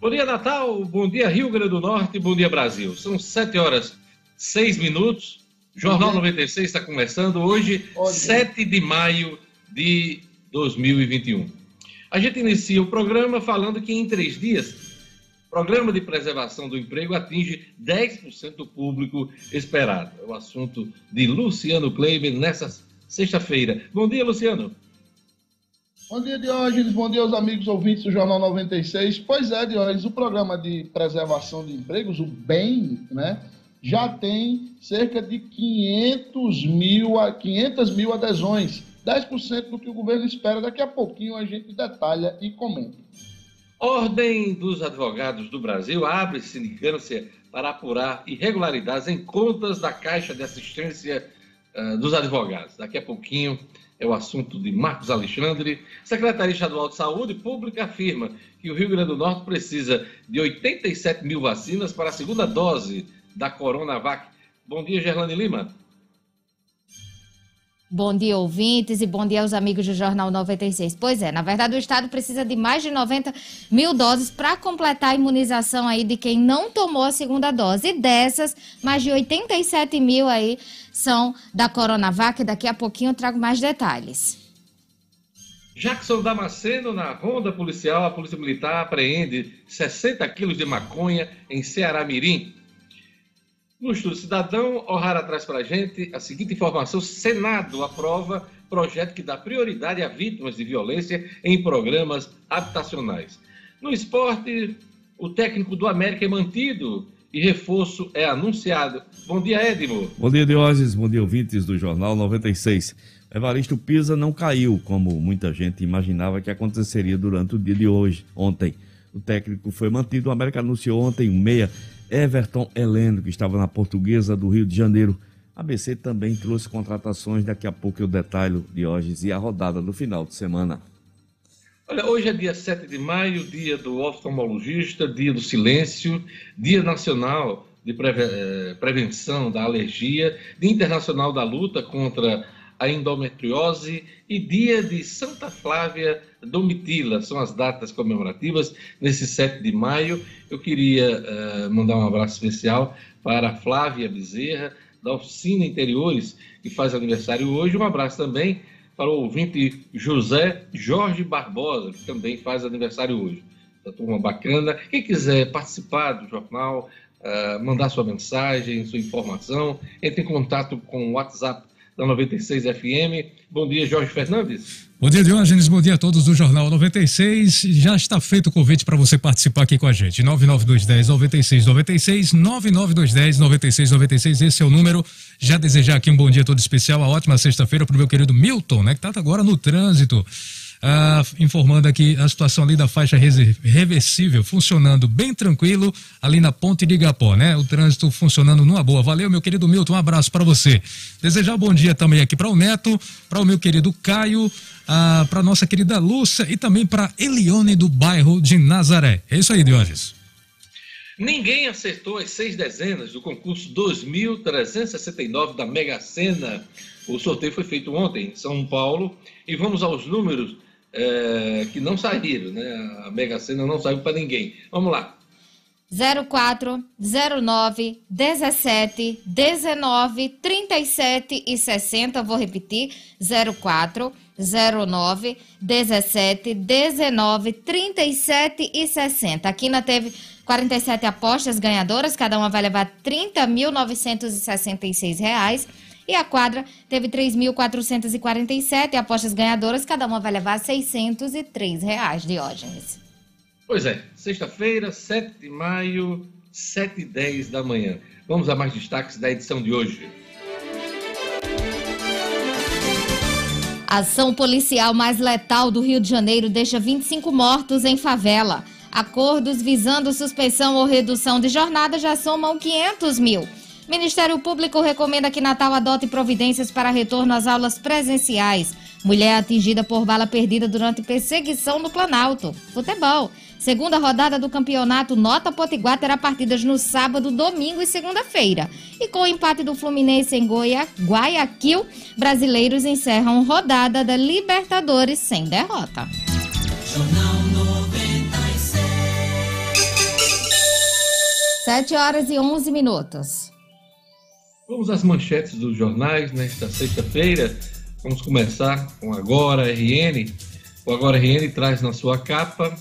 Bom dia, Natal. Bom dia, Rio Grande do Norte. Bom dia, Brasil. São 7 horas 6 minutos. Jornal 96 está começando hoje, 7 de maio de 2021. A gente inicia o programa falando que em três dias, o Programa de Preservação do Emprego atinge 10% do público esperado. É o assunto de Luciano Kleiber nessa sexta-feira. Bom dia, Luciano. Bom dia, Diógenes. Bom dia aos amigos ouvintes do Jornal 96. Pois é, Diógenes, o programa de preservação de empregos, o BEM, né, já tem cerca de 500 mil, 500 mil adesões. 10% do que o governo espera. Daqui a pouquinho a gente detalha e comenta. Ordem dos Advogados do Brasil abre sindicância para apurar irregularidades em contas da Caixa de Assistência uh, dos Advogados. Daqui a pouquinho é o assunto de Marcos Alexandre. Secretaria Estadual de Saúde Pública afirma que o Rio Grande do Norte precisa de 87 mil vacinas para a segunda dose da Coronavac. Bom dia, Gerlane Lima. Bom dia, ouvintes, e bom dia aos amigos do Jornal 96. Pois é, na verdade, o Estado precisa de mais de 90 mil doses para completar a imunização aí de quem não tomou a segunda dose. E dessas, mais de 87 mil aí são da Coronavac. Daqui a pouquinho eu trago mais detalhes. Jackson Damasceno, na ronda policial, a Polícia Militar apreende 60 quilos de maconha em Ceará Mirim. Estudo Cidadão, O'Hara traz para a gente a seguinte informação: Senado aprova projeto que dá prioridade a vítimas de violência em programas habitacionais. No esporte, o técnico do América é mantido e reforço é anunciado. Bom dia, Edmo. Bom dia, Diógenes. Bom dia, ouvintes do Jornal 96. Evaristo Pisa não caiu, como muita gente imaginava que aconteceria durante o dia de hoje, ontem. O técnico foi mantido. O América anunciou ontem um meia Everton Heleno, que estava na Portuguesa do Rio de Janeiro. A ABC também trouxe contratações, daqui a pouco eu detalho de hoje e a rodada do final de semana. Olha, hoje é dia 7 de maio, dia do oftalmologista, dia do silêncio, dia nacional de eh, prevenção da alergia, dia internacional da luta contra a endometriose e dia de Santa Flávia Domitila. São as datas comemorativas nesse 7 de maio. Eu queria uh, mandar um abraço especial para Flávia Bezerra, da Oficina Interiores, que faz aniversário hoje. Um abraço também para o ouvinte José Jorge Barbosa, que também faz aniversário hoje. Da turma bacana. Quem quiser participar do jornal, uh, mandar sua mensagem, sua informação, entre em contato com o WhatsApp da 96 FM. Bom dia, Jorge Fernandes. Bom dia, Diógenes. Bom dia a todos do Jornal 96. Já está feito o convite para você participar aqui com a gente. 99210 9696, 99210 9696. Esse é o número. Já desejar aqui um bom dia todo especial, uma ótima sexta-feira para o meu querido Milton, né, que está agora no trânsito. Ah, informando aqui a situação ali da faixa reversível funcionando bem tranquilo ali na ponte de Igapó, né? O trânsito funcionando numa boa. Valeu, meu querido Milton, um abraço para você. Desejar um bom dia também aqui para o Neto, para o meu querido Caio, ah, para nossa querida Lúcia e também para Elione do bairro de Nazaré. É isso aí, Diógenes. Ninguém acertou as seis dezenas do concurso 2369 da Mega Sena. O sorteio foi feito ontem em São Paulo e vamos aos números é, que não saíram, né? A Mega Sena não saiu para ninguém. Vamos lá. 04, 09, 17, 19, 37 e 60. Vou repetir: 04, 09, 17, 19, 37 e 60. A Quina teve 47 apostas ganhadoras, cada uma vai levar R$ 30.966 e a quadra teve 3.447 apostas ganhadoras, cada uma vai levar 603 reais, Diógenes. Pois é, sexta-feira, 7 de maio, 7 e 10 da manhã. Vamos a mais destaques da edição de hoje. A ação policial mais letal do Rio de Janeiro deixa 25 mortos em favela. Acordos visando suspensão ou redução de jornada já somam 500 mil. Ministério Público recomenda que Natal adote providências para retorno às aulas presenciais. Mulher atingida por bala perdida durante perseguição no Planalto. Futebol. Segunda rodada do campeonato Nota Potiguar terá partidas no sábado, domingo e segunda-feira. E com o empate do Fluminense em Goia, Guayaquil, brasileiros encerram rodada da Libertadores sem derrota. Jornal 7 horas e 11 minutos. Vamos às manchetes dos jornais nesta sexta-feira. Vamos começar com Agora RN. O Agora RN traz na sua capa: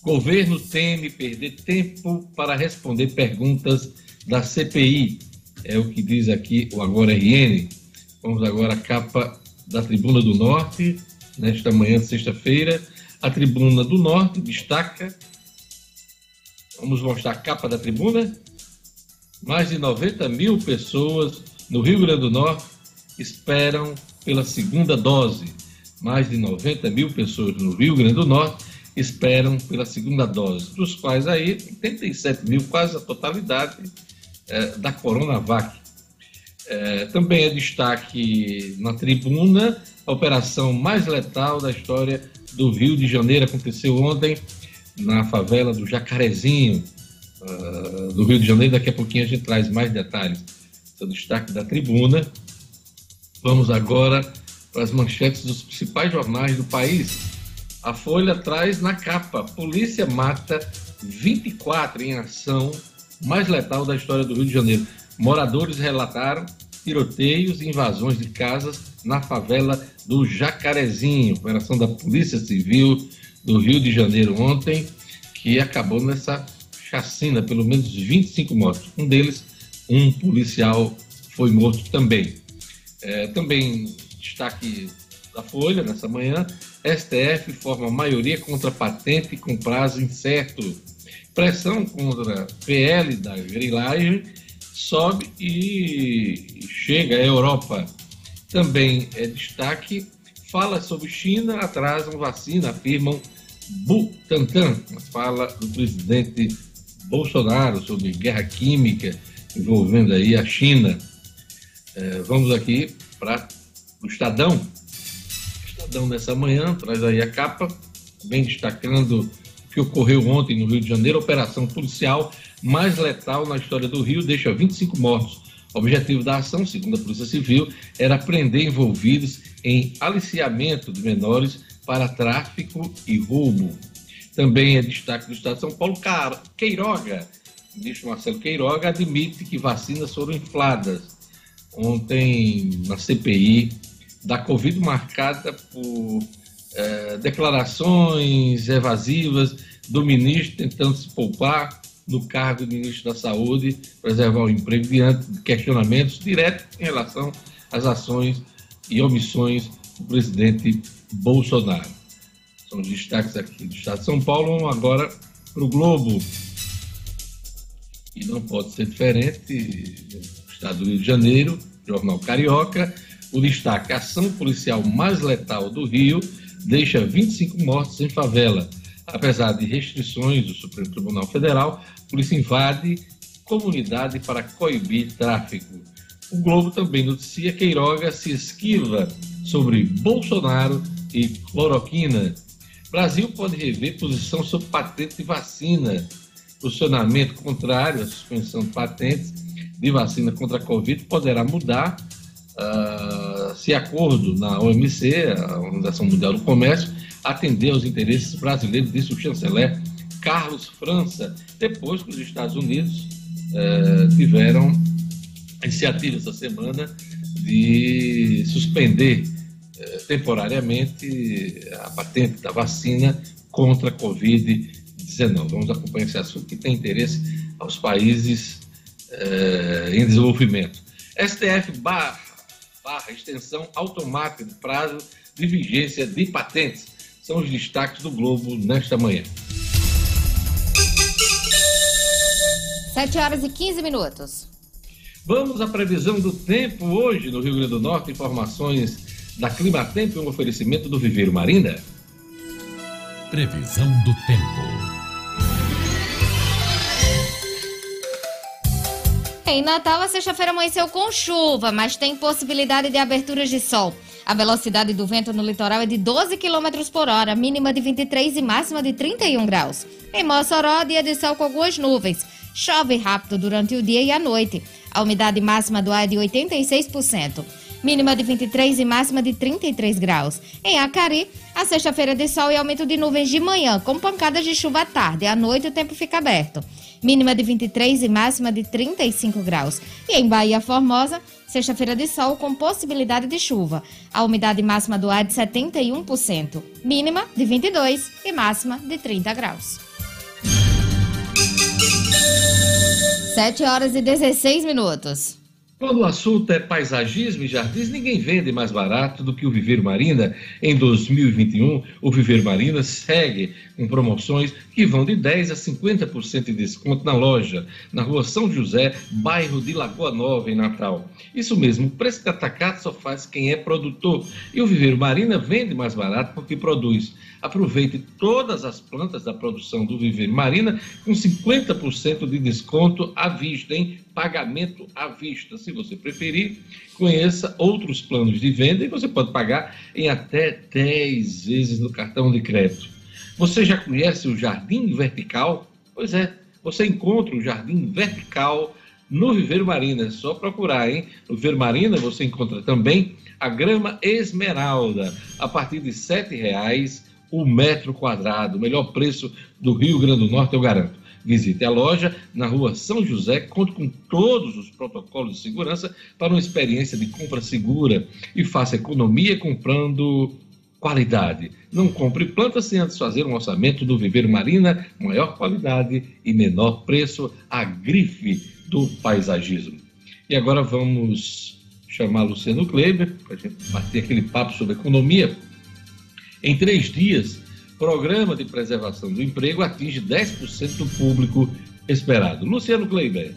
Governo teme perder tempo para responder perguntas da CPI. É o que diz aqui o Agora RN. Vamos agora à capa da Tribuna do Norte, nesta manhã de sexta-feira. A Tribuna do Norte destaca. Vamos mostrar a capa da tribuna. Mais de 90 mil pessoas no Rio Grande do Norte esperam pela segunda dose. Mais de 90 mil pessoas no Rio Grande do Norte esperam pela segunda dose, dos quais aí 87 mil, quase a totalidade é, da Coronavac. É, também é destaque na tribuna a operação mais letal da história do Rio de Janeiro. Aconteceu ontem na favela do Jacarezinho, uh, do Rio de Janeiro. Daqui a pouquinho a gente traz mais detalhes. Esse é o destaque da tribuna. Vamos agora para as manchetes dos principais jornais do país. A Folha traz na capa: Polícia mata 24 em ação mais letal da história do Rio de Janeiro. Moradores relataram tiroteios e invasões de casas na favela do Jacarezinho, operação da Polícia Civil do Rio de Janeiro ontem, que acabou nessa chacina, pelo menos 25 mortos. Um deles, um policial, foi morto também. É, também destaque da Folha nessa manhã: STF forma maioria contra patente com prazo incerto. Pressão contra PL da grilagem sobe e chega à Europa. Também é destaque, fala sobre China, atrasam vacina, afirmam Butantan, fala do presidente Bolsonaro sobre guerra química envolvendo aí a China. É, vamos aqui para o Estadão. O Estadão nessa manhã traz aí a capa, bem destacando o que ocorreu ontem no Rio de Janeiro, operação policial mais letal na história do Rio, deixa 25 mortos. O objetivo da ação, segundo a Polícia Civil, era prender envolvidos em aliciamento de menores para tráfico e roubo. Também é destaque do Estado de São Paulo, Queiroga, ministro Marcelo Queiroga, admite que vacinas foram infladas. Ontem, na CPI da Covid, marcada por é, declarações evasivas do ministro tentando se poupar no cargo de ministro da Saúde, preservar o emprego diante de questionamentos diretos em relação às ações e omissões do presidente Bolsonaro. São os destaques aqui do Estado de São Paulo. Agora para o Globo. E não pode ser diferente Estado do Rio de Janeiro, Jornal Carioca. O destaque: ação policial mais letal do Rio deixa 25 mortos em favela. Apesar de restrições do Supremo Tribunal Federal, a polícia invade comunidade para coibir tráfico. O Globo também noticia que Queiroga se esquiva sobre Bolsonaro e cloroquina. Brasil pode rever posição sobre patente de vacina. Posicionamento contrário à suspensão de patentes de vacina contra a Covid poderá mudar uh, se acordo na OMC, a Organização Mundial do Comércio, atender aos interesses brasileiros, disse o chanceler Carlos França, depois que os Estados Unidos uh, tiveram iniciativa essa semana de suspender temporariamente a patente da vacina contra a Covid-19. Vamos acompanhar esse assunto que tem interesse aos países eh, em desenvolvimento. STF barra, barra extensão automática de prazo de vigência de patentes. São os destaques do Globo nesta manhã. 7 horas e 15 minutos. Vamos à previsão do tempo hoje no Rio Grande do Norte. Informações da Clima Tempo e um oferecimento do Viveiro Marina. Previsão do tempo. Em Natal, a sexta-feira amanheceu com chuva, mas tem possibilidade de aberturas de sol. A velocidade do vento no litoral é de 12 km por hora, mínima de 23 e máxima de 31 graus. Em Mossoró, dia de sol com algumas nuvens. Chove rápido durante o dia e a noite. A umidade máxima do ar é de 86%. Mínima de 23 e máxima de 33 graus. Em Acari, a sexta-feira de sol e aumento de nuvens de manhã, com pancadas de chuva à tarde. À noite, o tempo fica aberto. mínima de 23 e máxima de 35 graus. E em Bahia Formosa, sexta-feira de sol com possibilidade de chuva. A umidade máxima do ar é de 71%, mínima de 22 e máxima de 30 graus. 7 horas e 16 minutos. Quando o assunto é paisagismo e jardins, ninguém vende mais barato do que o Viveiro Marina. Em 2021, o Viveiro Marina segue com promoções que vão de 10% a 50% de desconto na loja, na rua São José, bairro de Lagoa Nova, em Natal. Isso mesmo, o preço de atacado só faz quem é produtor. E o Viveiro Marina vende mais barato porque produz. Aproveite todas as plantas da produção do Viveiro Marina com 50% de desconto à vista, em pagamento à vista. Se você preferir, conheça outros planos de venda e você pode pagar em até 10 vezes no cartão de crédito. Você já conhece o Jardim Vertical? Pois é, você encontra o Jardim Vertical no Viveiro Marina. É só procurar, hein? No Viveiro Marina você encontra também a grama esmeralda, a partir de R$ 7,00 o metro quadrado. O melhor preço do Rio Grande do Norte, eu garanto. Visite a loja na rua São José, conte com todos os protocolos de segurança para uma experiência de compra segura e faça economia comprando qualidade. Não compre plantas sem antes fazer um orçamento do Viveiro Marina, maior qualidade e menor preço, a grife do paisagismo. E agora vamos chamar Luciano Kleber para a gente bater aquele papo sobre economia. Em três dias, Programa de Preservação do Emprego atinge 10% do público esperado. Luciano Kleiber.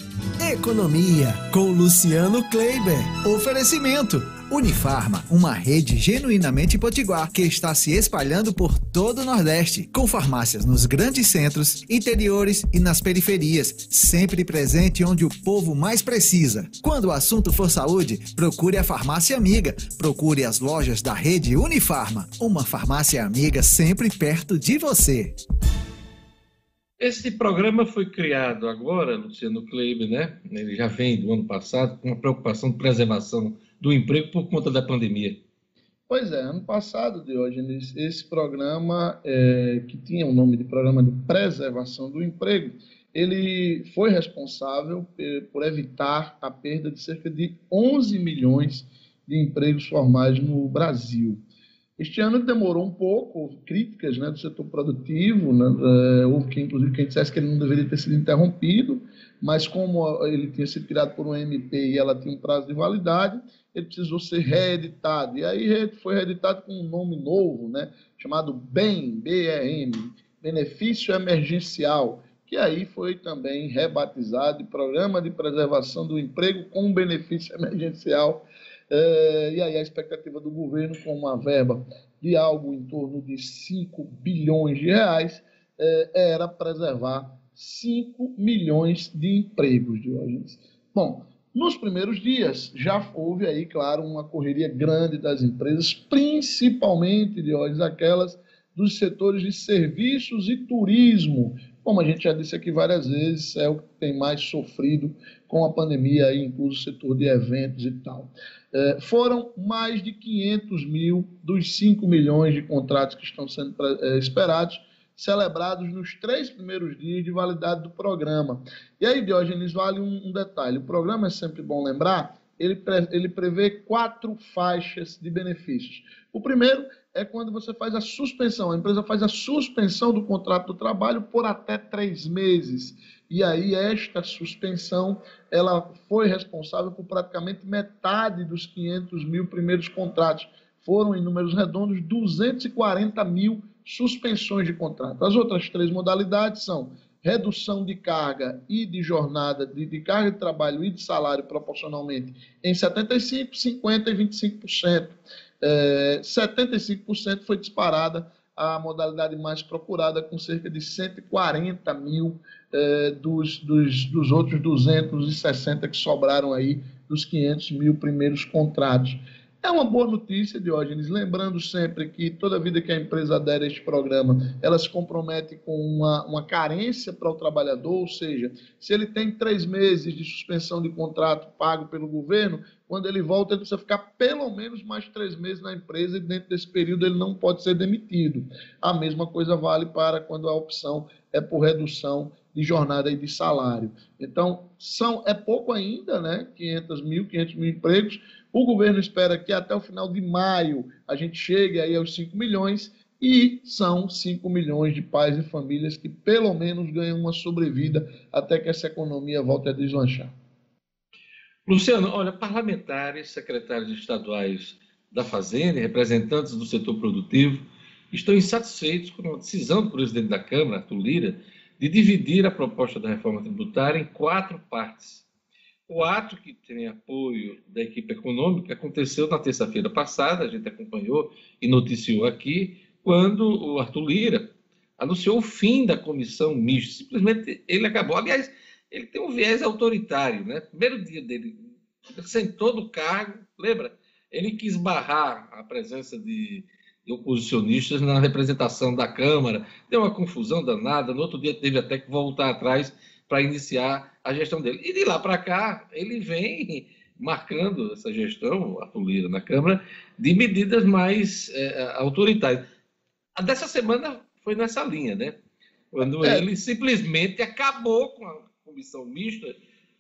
Economia com Luciano Kleiber. Oferecimento. Unifarma, uma rede genuinamente potiguar que está se espalhando por todo o Nordeste, com farmácias nos grandes centros, interiores e nas periferias, sempre presente onde o povo mais precisa. Quando o assunto for saúde, procure a farmácia amiga. Procure as lojas da rede Unifarma, uma farmácia amiga sempre perto de você. Esse programa foi criado agora, Luciano Kleber, né? Ele já vem do ano passado com uma preocupação de preservação do emprego por conta da pandemia. Pois é, ano passado, Diógenes, esse programa, é, que tinha o nome de Programa de Preservação do Emprego, ele foi responsável por evitar a perda de cerca de 11 milhões de empregos formais no Brasil. Este ano demorou um pouco, houve críticas né, do setor produtivo, né, é, houve quem, inclusive, quem dissesse que ele não deveria ter sido interrompido, mas como ele tinha sido criado por um MP e ela tinha um prazo de validade, ele precisou ser reeditado. E aí foi reeditado com um nome novo, né, chamado BEM, BRM, Benefício Emergencial, que aí foi também rebatizado de Programa de Preservação do Emprego com Benefício Emergencial é, e aí a expectativa do governo com uma verba de algo em torno de 5 bilhões de reais é, era preservar 5 milhões de empregos, Diógenes. Bom, nos primeiros dias já houve aí, claro, uma correria grande das empresas, principalmente, Diógenes, aquelas dos setores de serviços e turismo, como a gente já disse aqui várias vezes, é o que tem mais sofrido com a pandemia, aí, incluso o setor de eventos e tal. É, foram mais de 500 mil dos 5 milhões de contratos que estão sendo é, esperados, celebrados nos três primeiros dias de validade do programa. E aí, Diógenes, vale um, um detalhe: o programa é sempre bom lembrar, ele, pre, ele prevê quatro faixas de benefícios. O primeiro é quando você faz a suspensão, a empresa faz a suspensão do contrato do trabalho por até três meses. E aí esta suspensão, ela foi responsável por praticamente metade dos 500 mil primeiros contratos. Foram, em números redondos, 240 mil suspensões de contrato. As outras três modalidades são redução de carga e de jornada, de, de, carga de trabalho e de salário proporcionalmente em 75%, 50% e 25%. É, 75% foi disparada a modalidade mais procurada, com cerca de 140 mil é, dos, dos, dos outros 260 que sobraram aí dos 500 mil primeiros contratos. É uma boa notícia, Diógenes, lembrando sempre que toda vida que a empresa adere a este programa, ela se compromete com uma, uma carência para o trabalhador, ou seja, se ele tem três meses de suspensão de contrato pago pelo governo, quando ele volta, ele precisa ficar pelo menos mais três meses na empresa e dentro desse período ele não pode ser demitido. A mesma coisa vale para quando a opção é por redução de jornada e de salário. Então, são, é pouco ainda, né? 500 mil, 500 mil empregos. O governo espera que até o final de maio a gente chegue aí aos 5 milhões e são 5 milhões de pais e famílias que pelo menos ganham uma sobrevida até que essa economia volte a deslanchar. Luciano, olha, parlamentares, secretários estaduais da Fazenda, representantes do setor produtivo, estão insatisfeitos com a decisão do presidente da Câmara, Arthur Lira, de dividir a proposta da reforma tributária em quatro partes. O ato que tem apoio da equipe econômica aconteceu na terça-feira passada, a gente acompanhou e noticiou aqui, quando o Arthur Lira anunciou o fim da comissão mista. Simplesmente ele acabou. Aliás, ele tem um viés autoritário, né? Primeiro dia dele, ele sentou do cargo, lembra? Ele quis barrar a presença de, de oposicionistas na representação da Câmara, deu uma confusão danada. No outro dia teve até que voltar atrás para iniciar a gestão dele. E de lá para cá, ele vem marcando essa gestão, Arthur Lira, na Câmara, de medidas mais é, autoritárias. A dessa semana foi nessa linha, né? Quando é. ele simplesmente acabou com a comissão mista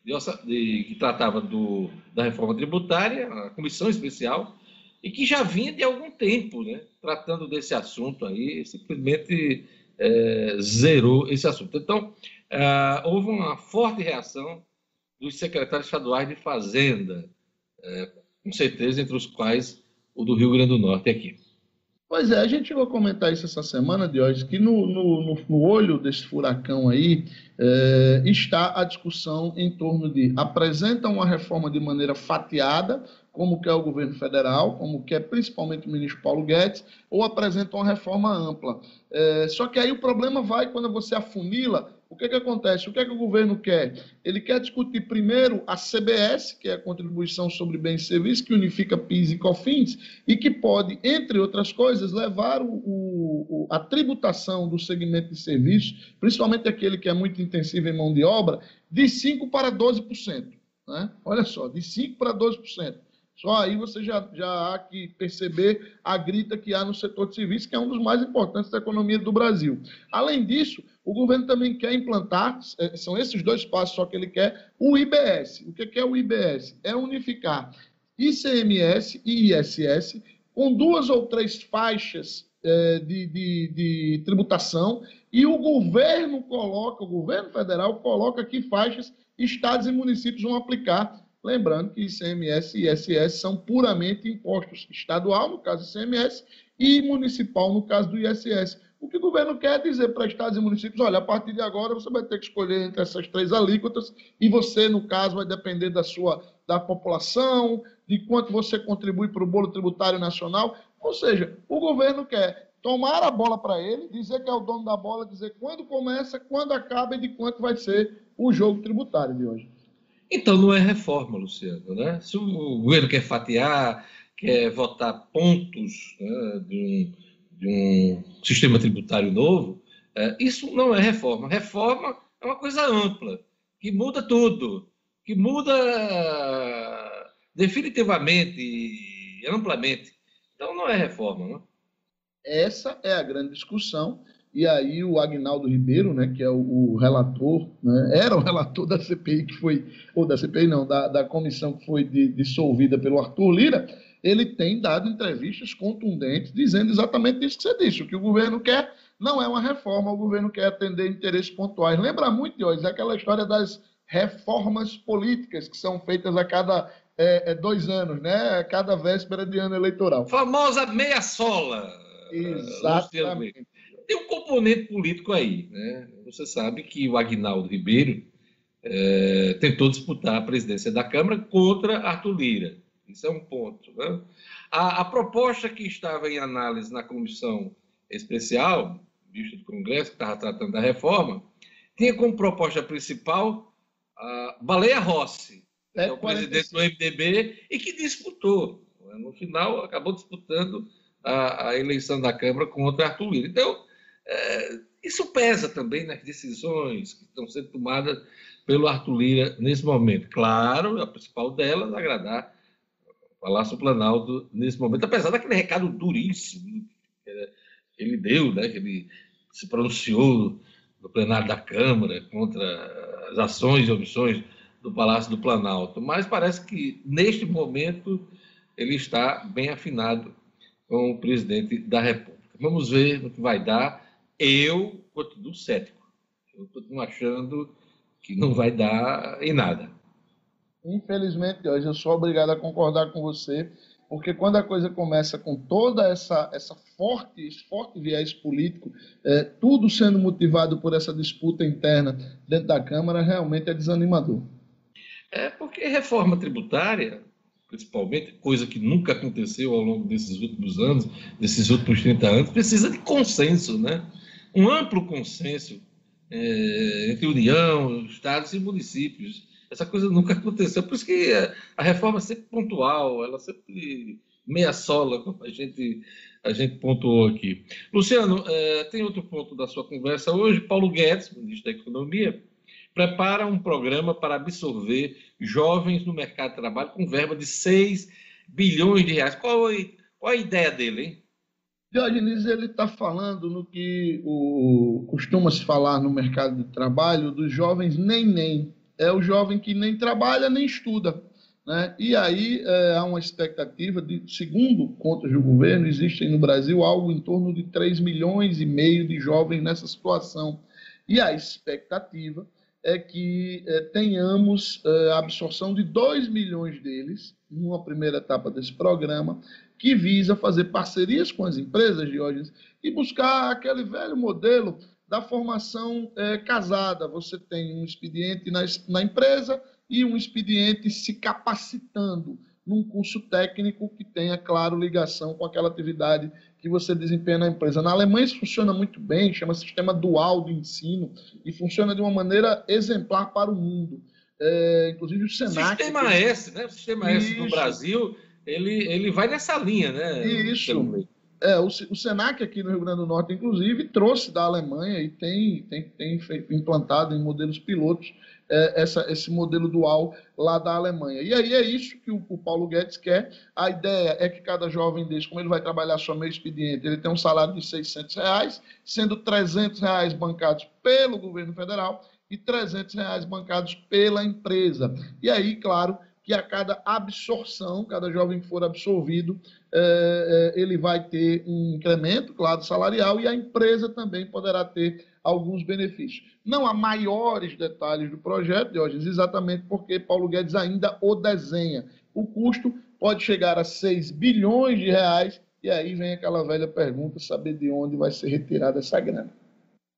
de, de, que tratava do, da reforma tributária, a comissão especial, e que já vinha de algum tempo, né? Tratando desse assunto aí, simplesmente é, zerou esse assunto. Então, é, houve uma forte reação dos secretários estaduais de Fazenda, é, com certeza entre os quais o do Rio Grande do Norte aqui. Pois é, a gente chegou a comentar isso essa semana, Diógenes, que no, no, no, olho desse furacão aí é, está a discussão em torno de apresentam uma reforma de maneira fatiada, como quer o governo federal, como quer principalmente o ministro Paulo Guedes, ou apresentam uma reforma ampla. É, só que aí o problema vai quando você afunila o que, que acontece? O que, é que o governo quer? Ele quer discutir primeiro a CBS, que é a contribuição sobre bens e serviços, que unifica PIS e COFINS, e que pode, entre outras coisas, levar o, o, a tributação do segmento de serviços, principalmente aquele que é muito intensivo em mão de obra, de 5% para 12%. Né? Olha só, de 5% para 12%. Só aí você já, já há que perceber a grita que há no setor de serviços, que é um dos mais importantes da economia do Brasil. Além disso, o governo também quer implantar, é, são esses dois passos só que ele quer, o IBS. O que é o IBS? É unificar ICMS e ISS com duas ou três faixas é, de, de, de tributação e o governo coloca, o governo federal coloca que faixas estados e municípios vão aplicar Lembrando que ICMS e ISS são puramente impostos estadual, no caso do ICMS, e municipal, no caso do ISS. O que o governo quer dizer para estados e municípios, olha, a partir de agora você vai ter que escolher entre essas três alíquotas e você, no caso, vai depender da sua da população, de quanto você contribui para o bolo tributário nacional. Ou seja, o governo quer tomar a bola para ele, dizer que é o dono da bola, dizer quando começa, quando acaba e de quanto vai ser o jogo tributário de hoje. Então não é reforma, Luciano. Né? Se o governo quer fatiar, quer votar pontos né, de, um, de, um, sistema tributário novo, é, isso não é reforma. Reforma é uma coisa ampla, que muda tudo, que muda definitivamente amplamente. Então não é reforma. Não? Essa é a grande discussão e aí o Agnaldo Ribeiro, né, que é o, o relator, né, era o relator da CPI que foi, ou da CPI não, da, da comissão que foi de, dissolvida pelo Arthur Lira, ele tem dado entrevistas contundentes dizendo exatamente isso que você disse. O que o governo quer não é uma reforma, o governo quer atender interesses pontuais. Lembra muito, Diógenes, aquela história das reformas políticas que são feitas a cada é, é, dois anos, né? A cada véspera de ano eleitoral. Famosa meia sola. Exatamente tem um componente político aí. Né? Você sabe que o Agnaldo Ribeiro é, tentou disputar a presidência da Câmara contra Arthur Lira. Isso é um ponto. Né? A, a, proposta que estava em análise na comissão especial, vista do Congresso, que estava tratando da reforma, tinha como proposta principal a Baleia Rossi, é, o presidente do MDB, e que disputou. No final, acabou disputando a, a eleição da Câmara contra Arthur Lira. Então, é, isso pesa também nas decisões que estão sendo tomadas pelo Arthur Lira nesse momento. Claro, a principal delas é agradar o Palácio Planalto nesse momento, apesar daquele recado duríssimo que ele deu, né, que ele se pronunciou do plenário da Câmara contra as ações e omissões do Palácio do Planalto, mas parece que neste momento ele está bem afinado com o presidente da República. Vamos ver no que vai dar. Eu continuo cético. Eu continuo achando que não vai dar em nada. Infelizmente, hoje eu sou obrigado a concordar com você, porque quando a coisa começa com toda essa, essa forte, forte viés político, é, tudo sendo motivado por essa disputa interna dentro da Câmara, realmente é desanimador. É porque reforma tributária, principalmente, coisa que nunca aconteceu ao longo desses últimos anos, desses últimos 30 anos, precisa de consenso, né? Um amplo consenso é, entre União, Estados e municípios. Essa coisa nunca aconteceu. Por isso que a, a reforma é sempre pontual, ela sempre meia sola, como a gente, a gente pontuou aqui. Luciano, é, tem outro ponto da sua conversa hoje. Paulo Guedes, ministro da Economia, prepara um programa para absorver jovens no mercado de trabalho com verba de 6 bilhões de reais. Qual, qual a ideia dele, hein? Diogenes ele está falando no que o, costuma se falar no mercado de trabalho dos jovens nem nem. É o jovem que nem trabalha nem estuda. Né? E aí é, há uma expectativa de, segundo contas do governo, existem no Brasil algo em torno de 3 milhões e meio de jovens nessa situação. E a expectativa é que é, tenhamos é, a absorção de 2 milhões deles, numa primeira etapa desse programa, que visa fazer parcerias com as empresas, Diógenes, e buscar aquele velho modelo da formação é, casada. Você tem um expediente na, na empresa e um expediente se capacitando num curso técnico que tenha, claro, ligação com aquela atividade que você desempenha na empresa. Na Alemanha isso funciona muito bem, chama sistema dual de ensino, e funciona de uma maneira exemplar para o mundo. É, inclusive o Senac... Sistema S, né? O Sistema isso. S no Brasil ele, ele vai nessa linha, né? Isso. É, o, o Senac aqui no Rio Grande do Norte, inclusive, trouxe da Alemanha e tem, tem, tem implantado em modelos pilotos é, essa, esse modelo dual lá da Alemanha. E aí é isso que o, o, Paulo Guedes quer. A ideia é que cada jovem desse, como ele vai trabalhar só meio expediente, ele tem um salário de 600 reais, sendo 300 reais bancados pelo governo federal e 300 reais bancados pela empresa. E aí, claro, que a cada absorção, cada jovem que for absorvido, é, é, ele vai ter um incremento, claro, salarial, e a empresa também poderá ter alguns benefícios. Não há maiores detalhes do projeto, Diógenes, exatamente porque Paulo Guedes ainda o desenha. O custo pode chegar a 6 bilhões de reais, e aí vem aquela velha pergunta, saber de onde vai ser retirada essa grana.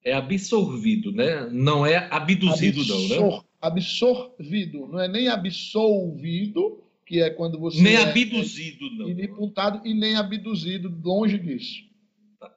É absorvido, né? Não é abduzido, Absor não, né? Absorvido, não é nem absolvido, que é quando você. Nem é, abduzido, não. Inimputado e nem abduzido, longe disso. Tá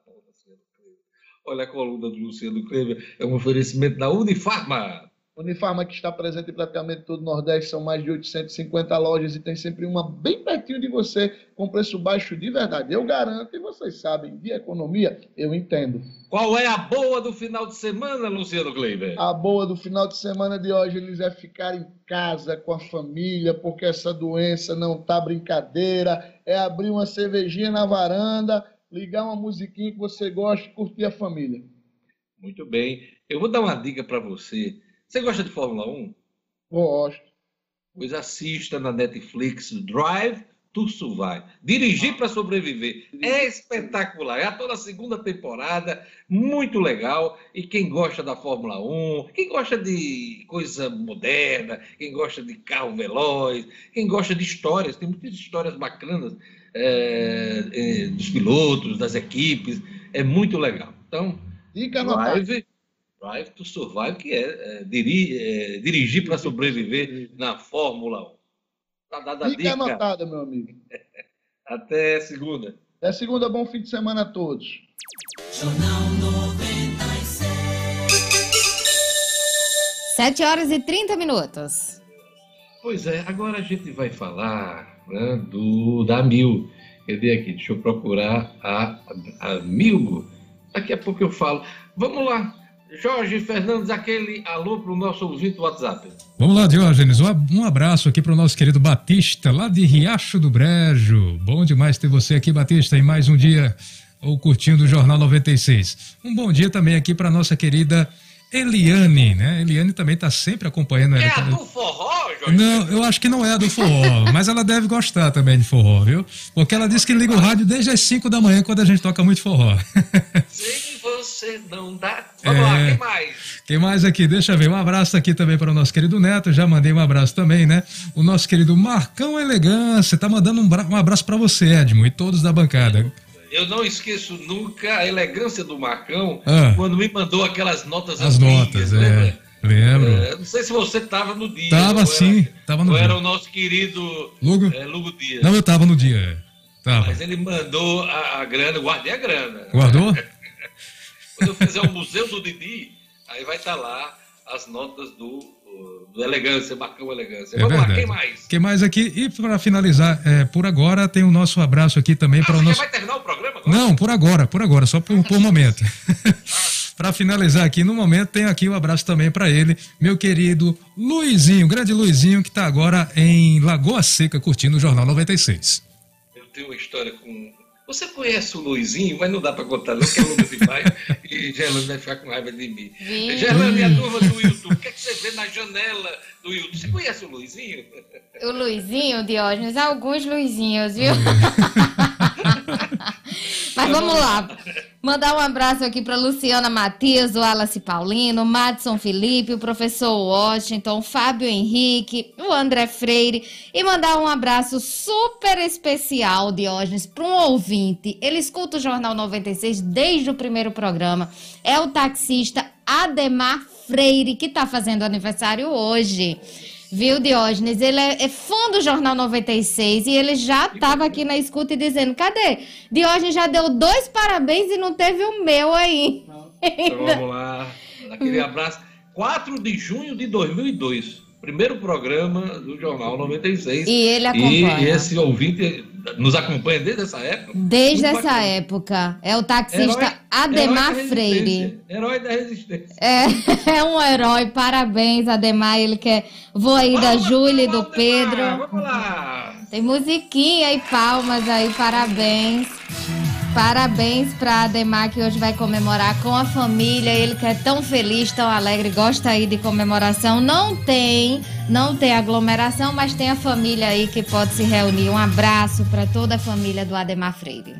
Olha a coluna do Luciano Kleber, é um oferecimento da Unifarma. Unifarma que está presente em praticamente todo o Nordeste, são mais de 850 lojas e tem sempre uma bem pertinho de você, com preço baixo de verdade. Eu garanto, e vocês sabem, de economia, eu entendo. Qual é a boa do final de semana, Luciano Kleiber? A boa do final de semana de hoje, eles é ficar em casa com a família, porque essa doença não tá brincadeira. É abrir uma cervejinha na varanda, ligar uma musiquinha que você gosta e curtir a família. Muito bem. Eu vou dar uma dica para você você gosta de Fórmula 1? Gosto. Pois assista na Netflix Drive to Survive. Dirigir para sobreviver. É espetacular. É toda a segunda temporada, muito legal. E quem gosta da Fórmula 1, quem gosta de coisa moderna, quem gosta de carro veloz, quem gosta de histórias, tem muitas histórias bacanas é, é, dos pilotos, das equipes. É muito legal. Então, Dica Drive, Drive to Survive, que é, é, diri, é dirigir para sobreviver na Fórmula 1. Tá dada Fica dica. anotada, meu amigo. Até segunda. Até segunda, bom fim de semana a todos. Jornal 96. 7 horas e 30 minutos. Pois é, agora a gente vai falar né, do da Mil. Cadê aqui? Deixa eu procurar a, a, a Milgo. Daqui a pouco eu falo. Vamos lá, Jorge Fernandes, aquele alô para o nosso ouvinte do WhatsApp. Vamos lá, Diógenes. Um abraço aqui para o nosso querido Batista, lá de Riacho do Brejo. Bom demais ter você aqui, Batista, em mais um dia ou curtindo o Jornal 96. Um bom dia também aqui para nossa querida Eliane, né? Eliane também está sempre acompanhando É a do forró, Jorge? Não, eu acho que não é a do forró, mas ela deve gostar também de forró, viu? Porque ela disse que liga o rádio desde as 5 da manhã quando a gente toca muito forró. Sem você não dá. Vamos lá, É. quem mais? Quem mais aqui? Deixa eu ver. Um abraço aqui também para o nosso querido Neto. Já mandei um abraço também, né? O nosso querido Marcão Elegância. Tá mandando um, um abraço para você, Edmo, e todos da bancada. Eu não esqueço nunca a elegância do Marcão Ah. quando me mandou aquelas notas As amigas, notas, lembra? é. Lembro. É, não sei se você estava no dia. Tava sim, tava no ou dia. era o nosso querido Lugo? é, Lugo Dias. Não, eu tava no dia. é. Tava. Mas ele mandou a, a grana, guardei a grana. Guardou? Quando eu fizer o Museu do Didi, aí vai estar lá as notas do, do Elegância, Marcão Elegância. É Vamos lá, verdade. quem mais? Quem mais aqui? E para finalizar, é, por agora, tem o nosso abraço aqui também para Ah, o já nosso. vai terminar o programa agora? Não, por agora, por agora, só por, por momento. para finalizar aqui, no momento, tem aqui o abraço também para ele, meu querido Luizinho, grande Luizinho, que está agora em Lagoa Seca, curtindo o Jornal 96. Eu tenho uma história com. Você conhece o Luizinho, mas não dá para contar, não, porque é longo demais e Gerlane vai ficar com raiva de mim. Gerlane e a turma do YouTube, o que, é que você vê na janela do YouTube? Você conhece o Luizinho? O Luizinho, Diógenes, alguns Luizinhos, viu? Mas vamos lá. Mandar um abraço aqui para Luciana Matias, o Wallace Paulino, Madison Felipe, o professor Washington, Fábio Henrique, o André Freire. E mandar um abraço super especial, Diógenes, para um ouvinte. Ele escuta o Jornal 96 desde o primeiro programa. É o taxista Ademar Freire, que está fazendo aniversário hoje. Viu, Diógenes? Ele é, é fã do Jornal 96 e ele já estava aqui na escuta e dizendo: cadê? Diógenes já deu dois parabéns e não teve o meu aí. Então vamos lá, aquele abraço. 4 de junho de 2002, primeiro programa do Jornal 96. E ele acompanha. E esse ouvinte nos acompanha desde essa época. Desde essa bacana. época. É o taxista Herói- Ademar herói Freire. Herói da resistência. É, é um herói, parabéns, Ademar. Ele quer. Vou aí da Júlia e do vamos, Pedro. Vamos lá. Tem musiquinha e palmas aí, parabéns. Parabéns para Ademar, que hoje vai comemorar com a família. Ele que é tão feliz, tão alegre, gosta aí de comemoração. Não tem, não tem aglomeração, mas tem a família aí que pode se reunir. Um abraço para toda a família do Ademar Freire.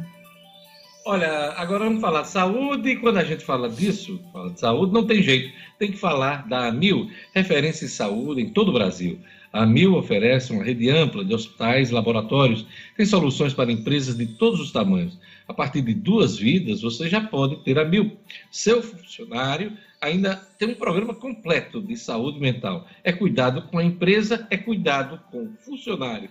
Olha, agora vamos falar de saúde. Quando a gente fala disso, fala de saúde, não tem jeito. Tem que falar da AMIL, referência em saúde em todo o Brasil. A AMIL oferece uma rede ampla de hospitais, laboratórios, tem soluções para empresas de todos os tamanhos. A partir de duas vidas, você já pode ter a AMIL. Seu funcionário ainda tem um programa completo de saúde mental. É cuidado com a empresa, é cuidado com o funcionário.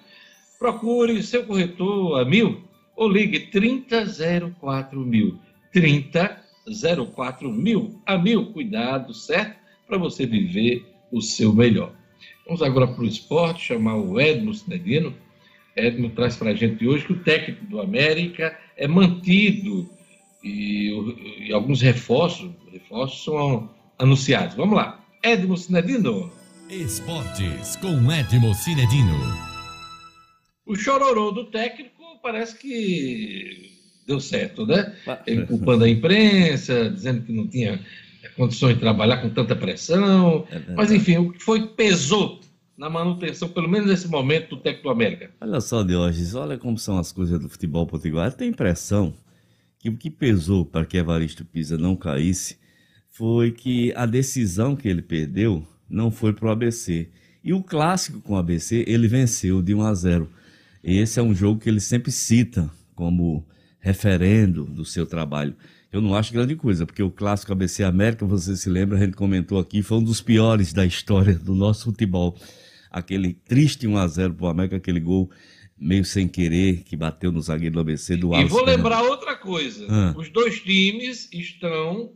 Procure seu corretor AMIL ou ligue 3004 mil. 3004 mil. A mil, cuidado, certo? Para você viver o seu melhor. Vamos agora para o esporte, chamar o Edmo Cinedino. Edmo traz para a gente hoje que o técnico do América é mantido e, e alguns reforços, reforços são anunciados. Vamos lá. Edmo Cinedino. Esportes com Edmo Cinedino. O chororô do técnico parece que deu certo, né? Ele culpando a imprensa, dizendo que não tinha condições de trabalhar com tanta pressão. É. Mas, enfim, o que foi que pesou na manutenção, pelo menos nesse momento, do técnico do América? Olha só, Diógenes, olha como são as coisas do futebol potiguar. Tem impressão que o que pesou para que Evaristo Pisa não caísse foi que a decisão que ele perdeu não foi para o ABC. E o clássico com o ABC, ele venceu de 1 a 0. Esse é um jogo que ele sempre cita como referendo do seu trabalho. Eu não acho grande coisa, porque o clássico ABC América, você se lembra, a gente comentou aqui, foi um dos piores da história do nosso futebol. Aquele triste 1 a 0 para o América, aquele gol meio sem querer que bateu no zagueiro do ABC do E Alisson. vou lembrar outra coisa: Ah. os dois times estão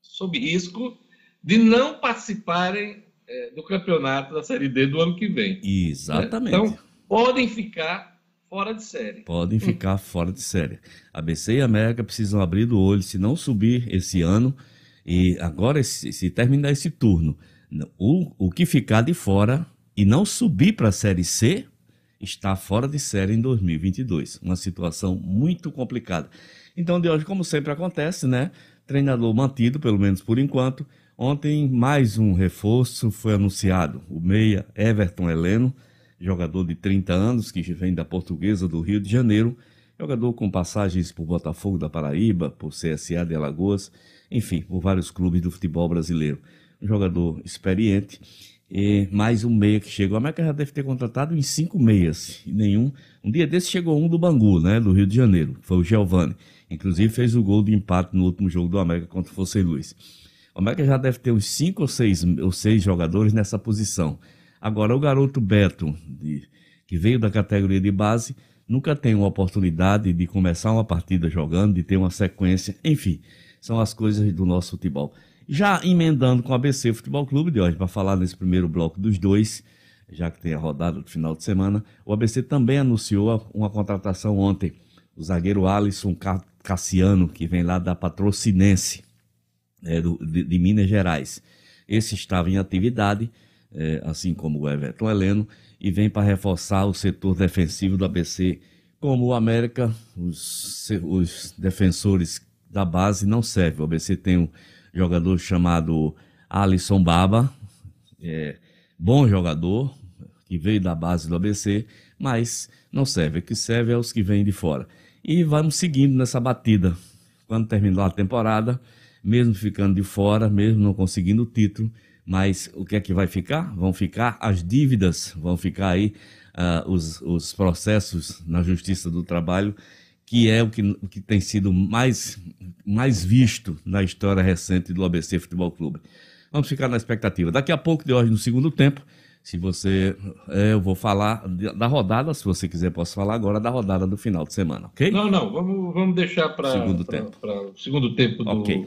sob risco de não participarem eh, do campeonato da Série D do ano que vem. né? Exatamente. Então, podem ficar fora de série. podem ficar fora de série. ABC e América precisam abrir do olho se não subir esse ano e agora se, se terminar esse turno, o, o que ficar de fora e não subir para a série C está fora de série em 2022. Uma situação muito complicada. Então, de hoje, como sempre acontece, né? Treinador mantido, pelo menos por enquanto. Ontem, mais um reforço foi anunciado. O meia Everton Heleno, jogador de 30 anos, que vem da Portuguesa do Rio de Janeiro, jogador com passagens por Botafogo da Paraíba, por CSA de Alagoas, enfim, por vários clubes do futebol brasileiro. Um jogador experiente e mais um meia que chegou. A América já deve ter contratado em cinco meias, e nenhum. Um dia desse chegou um do Bangu, né, do Rio de Janeiro, foi o Giovani. Inclusive fez o gol de empate no último jogo do América contra o Fosse Luiz. O América já deve ter uns cinco ou seis, ou seis jogadores nessa posição. Agora, o garoto Beto, de, que veio da categoria de base, nunca tem uma oportunidade de começar uma partida jogando, de ter uma sequência, enfim, são as coisas do nosso futebol. Já emendando com o ABC Futebol Clube de hoje, para falar nesse primeiro bloco dos dois, já que tem a rodada do final de semana, o ABC também anunciou uma contratação ontem. O zagueiro Alisson Cassiano, que vem lá da Patrocinense é, do, de, de, Minas Gerais. Esse estava em atividade, é, assim como o Everton Heleno, e vem para reforçar o setor defensivo do ABC. Como o América, os, os defensores da base não servem. O ABC tem um jogador chamado Alisson Baba, é, bom jogador, que veio da base do ABC, mas não serve. O que serve é os que vêm de fora. E vamos seguindo nessa batida. Quando terminar a temporada, mesmo ficando de fora, mesmo não conseguindo o título, mas o que é que vai ficar? Vão ficar as dívidas, vão ficar aí uh, os, os processos na Justiça do Trabalho, que é o que, o que tem sido mais, mais visto na história recente do ABC Futebol Clube. Vamos ficar na expectativa. Daqui a pouco, de hoje, no segundo tempo, se você. É, eu vou falar da rodada, se você quiser, posso falar agora da rodada do final de semana, ok? Não, não, vamos, vamos deixar para segundo pra, tempo. Segundo tempo do, okay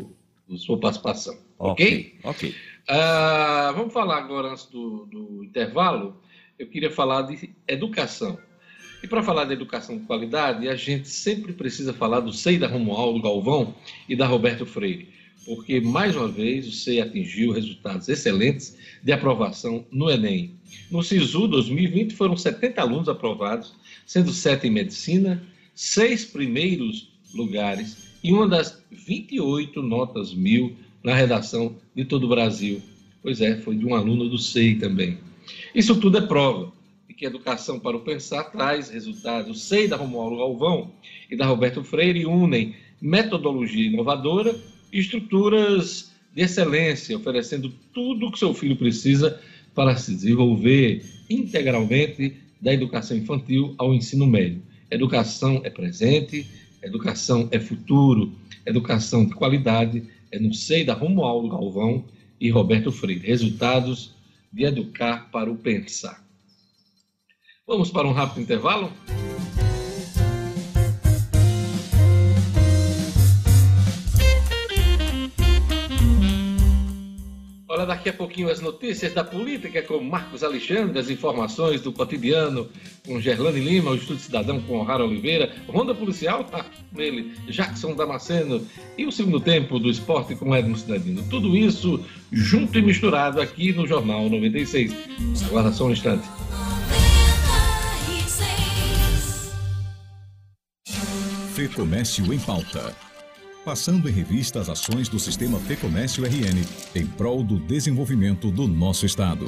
sua participação. Ok? Ok. Uh, vamos falar agora, antes do, do intervalo, eu queria falar de educação. E para falar de educação de qualidade, a gente sempre precisa falar do SEI da Romualdo Galvão e da Roberto Freire, porque, mais uma vez, o SEI atingiu resultados excelentes de aprovação no Enem. No SISU 2020 foram 70 alunos aprovados, sendo sete em medicina, seis primeiros lugares e uma das 28 notas mil na redação de todo o Brasil. Pois é, foi de um aluno do SEI também. Isso tudo é prova que Educação para o Pensar traz resultados. SEI da Romualdo Galvão e da Roberto Freire unem metodologia inovadora e estruturas de excelência, oferecendo tudo o que seu filho precisa para se desenvolver integralmente da educação infantil ao ensino médio. Educação é presente, Educação é futuro, educação de qualidade, é no seio da Romualdo Galvão e Roberto Freire. Resultados de educar para o pensar. Vamos para um rápido intervalo? Olha, daqui a pouquinho as notícias da política com Marcos Alexandre, as informações do cotidiano com Gerlane Lima, o Estudo Cidadão com O'Hara Oliveira, Ronda Policial, tá com ele, Jackson Damasceno e o segundo tempo do esporte com Edmo Cidadino. Tudo isso junto e misturado aqui no Jornal 96. Aguarda só um instante. Fê Comércio em Pauta passando em revista as ações do Sistema Fecomércio RN em prol do desenvolvimento do nosso Estado.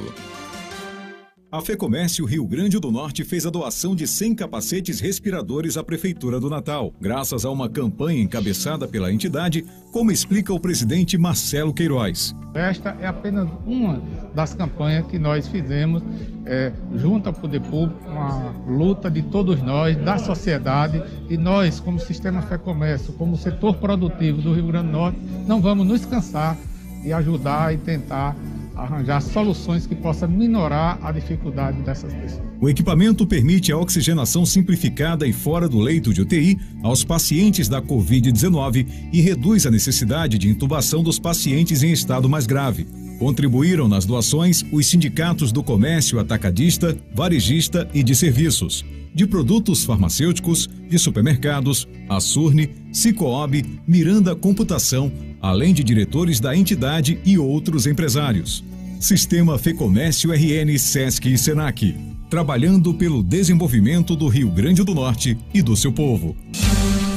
A FEComércio Rio Grande do Norte fez a doação de 100 capacetes respiradores à Prefeitura do Natal, graças a uma campanha encabeçada pela entidade, como explica o presidente Marcelo Queiroz. Esta é apenas uma das campanhas que nós fizemos é, junto ao Poder Público, uma luta de todos nós, da sociedade, e nós, como Sistema FEComércio, como setor produtivo do Rio Grande do Norte, não vamos nos cansar de ajudar e tentar arranjar soluções que possam minorar a dificuldade dessas pessoas. O equipamento permite a oxigenação simplificada e fora do leito de UTI aos pacientes da Covid-19 e reduz a necessidade de intubação dos pacientes em estado mais grave. Contribuíram nas doações os sindicatos do comércio atacadista, varejista e de serviços, de produtos farmacêuticos, de supermercados, a Surne, Cicobi, Miranda Computação, além de diretores da entidade e outros empresários. Sistema Fecomércio RN Sesc e Senac, trabalhando pelo desenvolvimento do Rio Grande do Norte e do seu povo.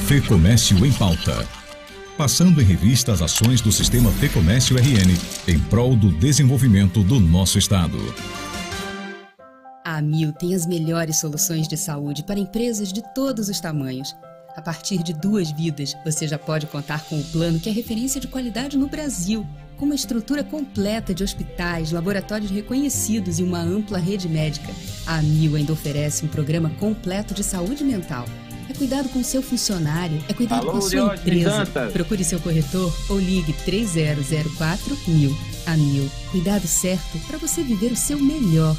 Fecomércio em pauta. Passando em revista as ações do Sistema Fecomércio RN em prol do desenvolvimento do nosso Estado. A Amil tem as melhores soluções de saúde para empresas de todos os tamanhos. A partir de duas vidas, você já pode contar com o plano que é referência de qualidade no Brasil, com uma estrutura completa de hospitais, laboratórios reconhecidos e uma ampla rede médica. A Amil ainda oferece um programa completo de saúde mental. É cuidado com seu funcionário, é cuidado Alô, com a sua Diógenes empresa. Procure seu corretor ou ligue 3004 mil. A Mil, cuidado certo para você viver o seu melhor.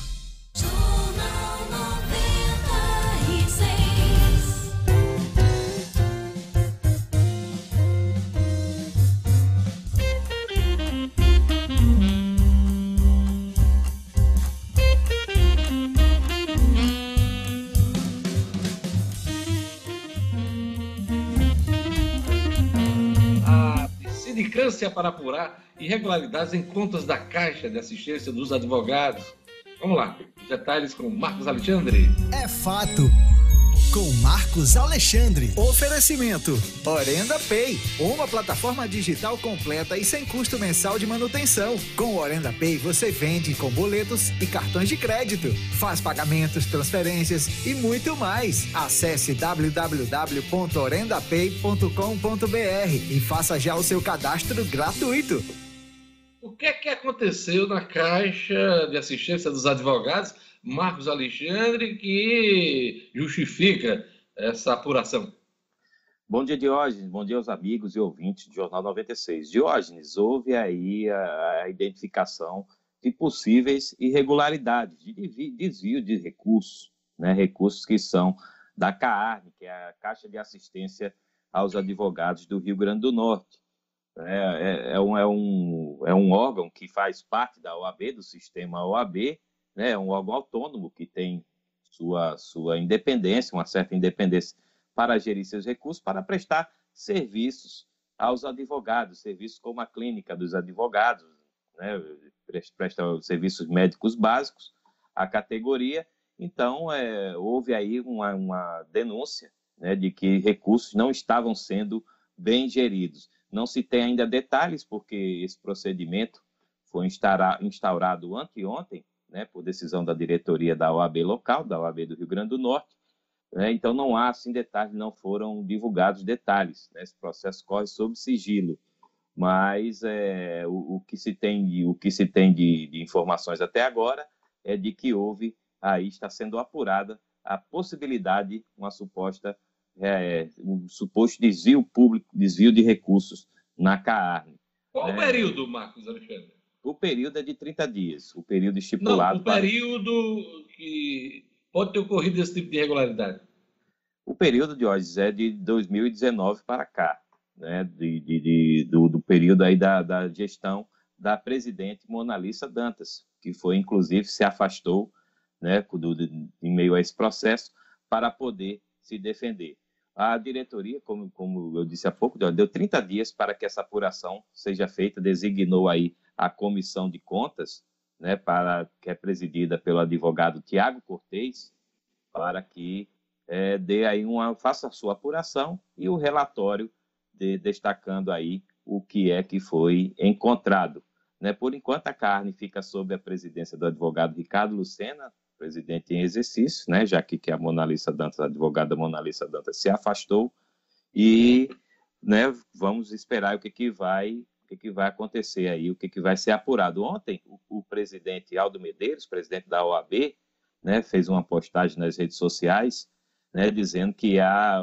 A sindicância para apurar irregularidades em contas da Caixa de Assistência dos Advogados. Vamos lá, detalhes com Marcos Alexandre. É fato. Com Marcos Alexandre. Oferecimento. Orenda Pay. Uma plataforma digital completa e sem custo mensal de manutenção. Com Orenda Pay você vende com boletos e cartões de crédito. Faz pagamentos, transferências e muito mais. Acesse www.orendapay.com.br e faça já o seu cadastro gratuito. O que é que aconteceu na Caixa de Assistência dos Advogados, Marcos Alexandre, que justifica essa apuração? Bom dia, Diógenes. Bom dia aos amigos e ouvintes do Jornal 96. Diógenes, houve aí a, a identificação de possíveis irregularidades, de desvio de recursos, né? recursos que são da CAARN, que é a Caixa de Assistência aos Advogados do Rio Grande do Norte. É, é- é um, é um- é um órgão que faz parte da OAB, do sistema OAB, né? um órgão autônomo que tem sua, sua independência, uma certa independência para gerir seus recursos, para prestar serviços aos advogados, serviços como a clínica dos advogados, né? Pres- presta serviços médicos básicos, a categoria. Então, é, houve aí uma, uma denúncia né, de que recursos não estavam sendo bem geridos. Não se tem ainda detalhes, porque esse procedimento foi instaura- instaurado anteontem, né, por decisão da diretoria da OAB local, da OAB do Rio Grande do Norte, né? Então, não há, assim, detalhes, não foram divulgados detalhes. né? Esse processo corre sob sigilo. Mas é, o, o que se tem, de, o que se tem de, de informações até agora é de que houve, aí está sendo apurada a possibilidade, uma suposta, é, um suposto desvio público, desvio de recursos na CAARN. Qual o É. período, Marcos Alexandre? O período é de 30 dias, o período Não, estipulado o para- período que pode ter ocorrido esse tipo de irregularidade. O período de hoje é de 2019 para cá, né? de, de- de- do, do período aí da, da gestão da presidente Monalisa Dantas, que foi, inclusive, se afastou né, do, do- em meio a esse processo para poder se defender. A diretoria, como, como eu disse há pouco, deu 30 dias para que essa apuração seja feita, designou aí a comissão de contas, né, para, que é presidida pelo advogado Tiago Cortez, para que eh, dê aí uma, faça a sua apuração e o relatório de- destacando aí o que é que foi encontrado. Né? Por enquanto, a carne fica sob a presidência do advogado Ricardo Lucena, presidente em exercício, né? já que, que a Monalisa Dantas, a advogada Monalisa Dantas, se afastou e né, vamos esperar o que, que vai o que, que vai acontecer aí, o que, que vai ser apurado. Ontem, o, o presidente Aldo Medeiros, presidente da OAB, né, fez uma postagem nas redes sociais, né, dizendo que a,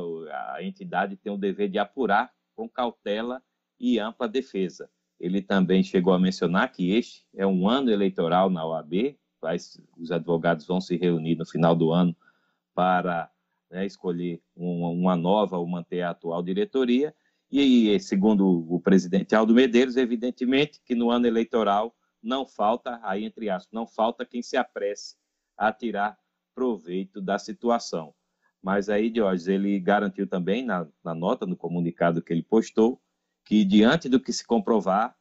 a entidade tem o dever de apurar com cautela e ampla defesa. Ele também chegou a mencionar que este é um ano eleitoral na OAB, os advogados vão se reunir no final do ano para né, escolher uma, uma nova ou manter a atual diretoria. E, segundo o presidente Aldo Medeiros, evidentemente que no ano eleitoral não falta, aí entre aspas, não falta quem se apresse a tirar proveito da situação. Mas aí, Diógenes, ele garantiu também na, na nota, no comunicado que ele postou, que diante do que se comprovar,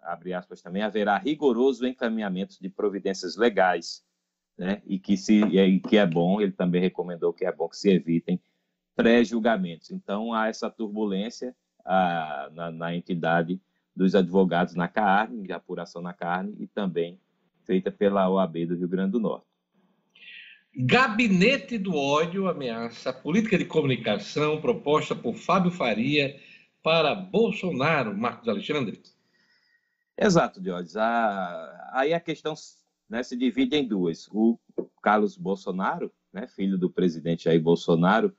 abre aspas também, haverá rigoroso encaminhamento de providências legais, né? E que se e que é bom, ele também recomendou que é bom que se evitem pré-julgamentos. Então há essa turbulência, a, na, na, entidade dos advogados na carne, de apuração na carne, e também feita pela OAB do Rio Grande do Norte. Gabinete do ódio ameaça a política de comunicação proposta por Fábio Faria para Bolsonaro, Marcos Alexandre. Exato, Diógenes. aí a questão né, se divide em duas. O Carlos Bolsonaro, né, filho do presidente Jair Bolsonaro,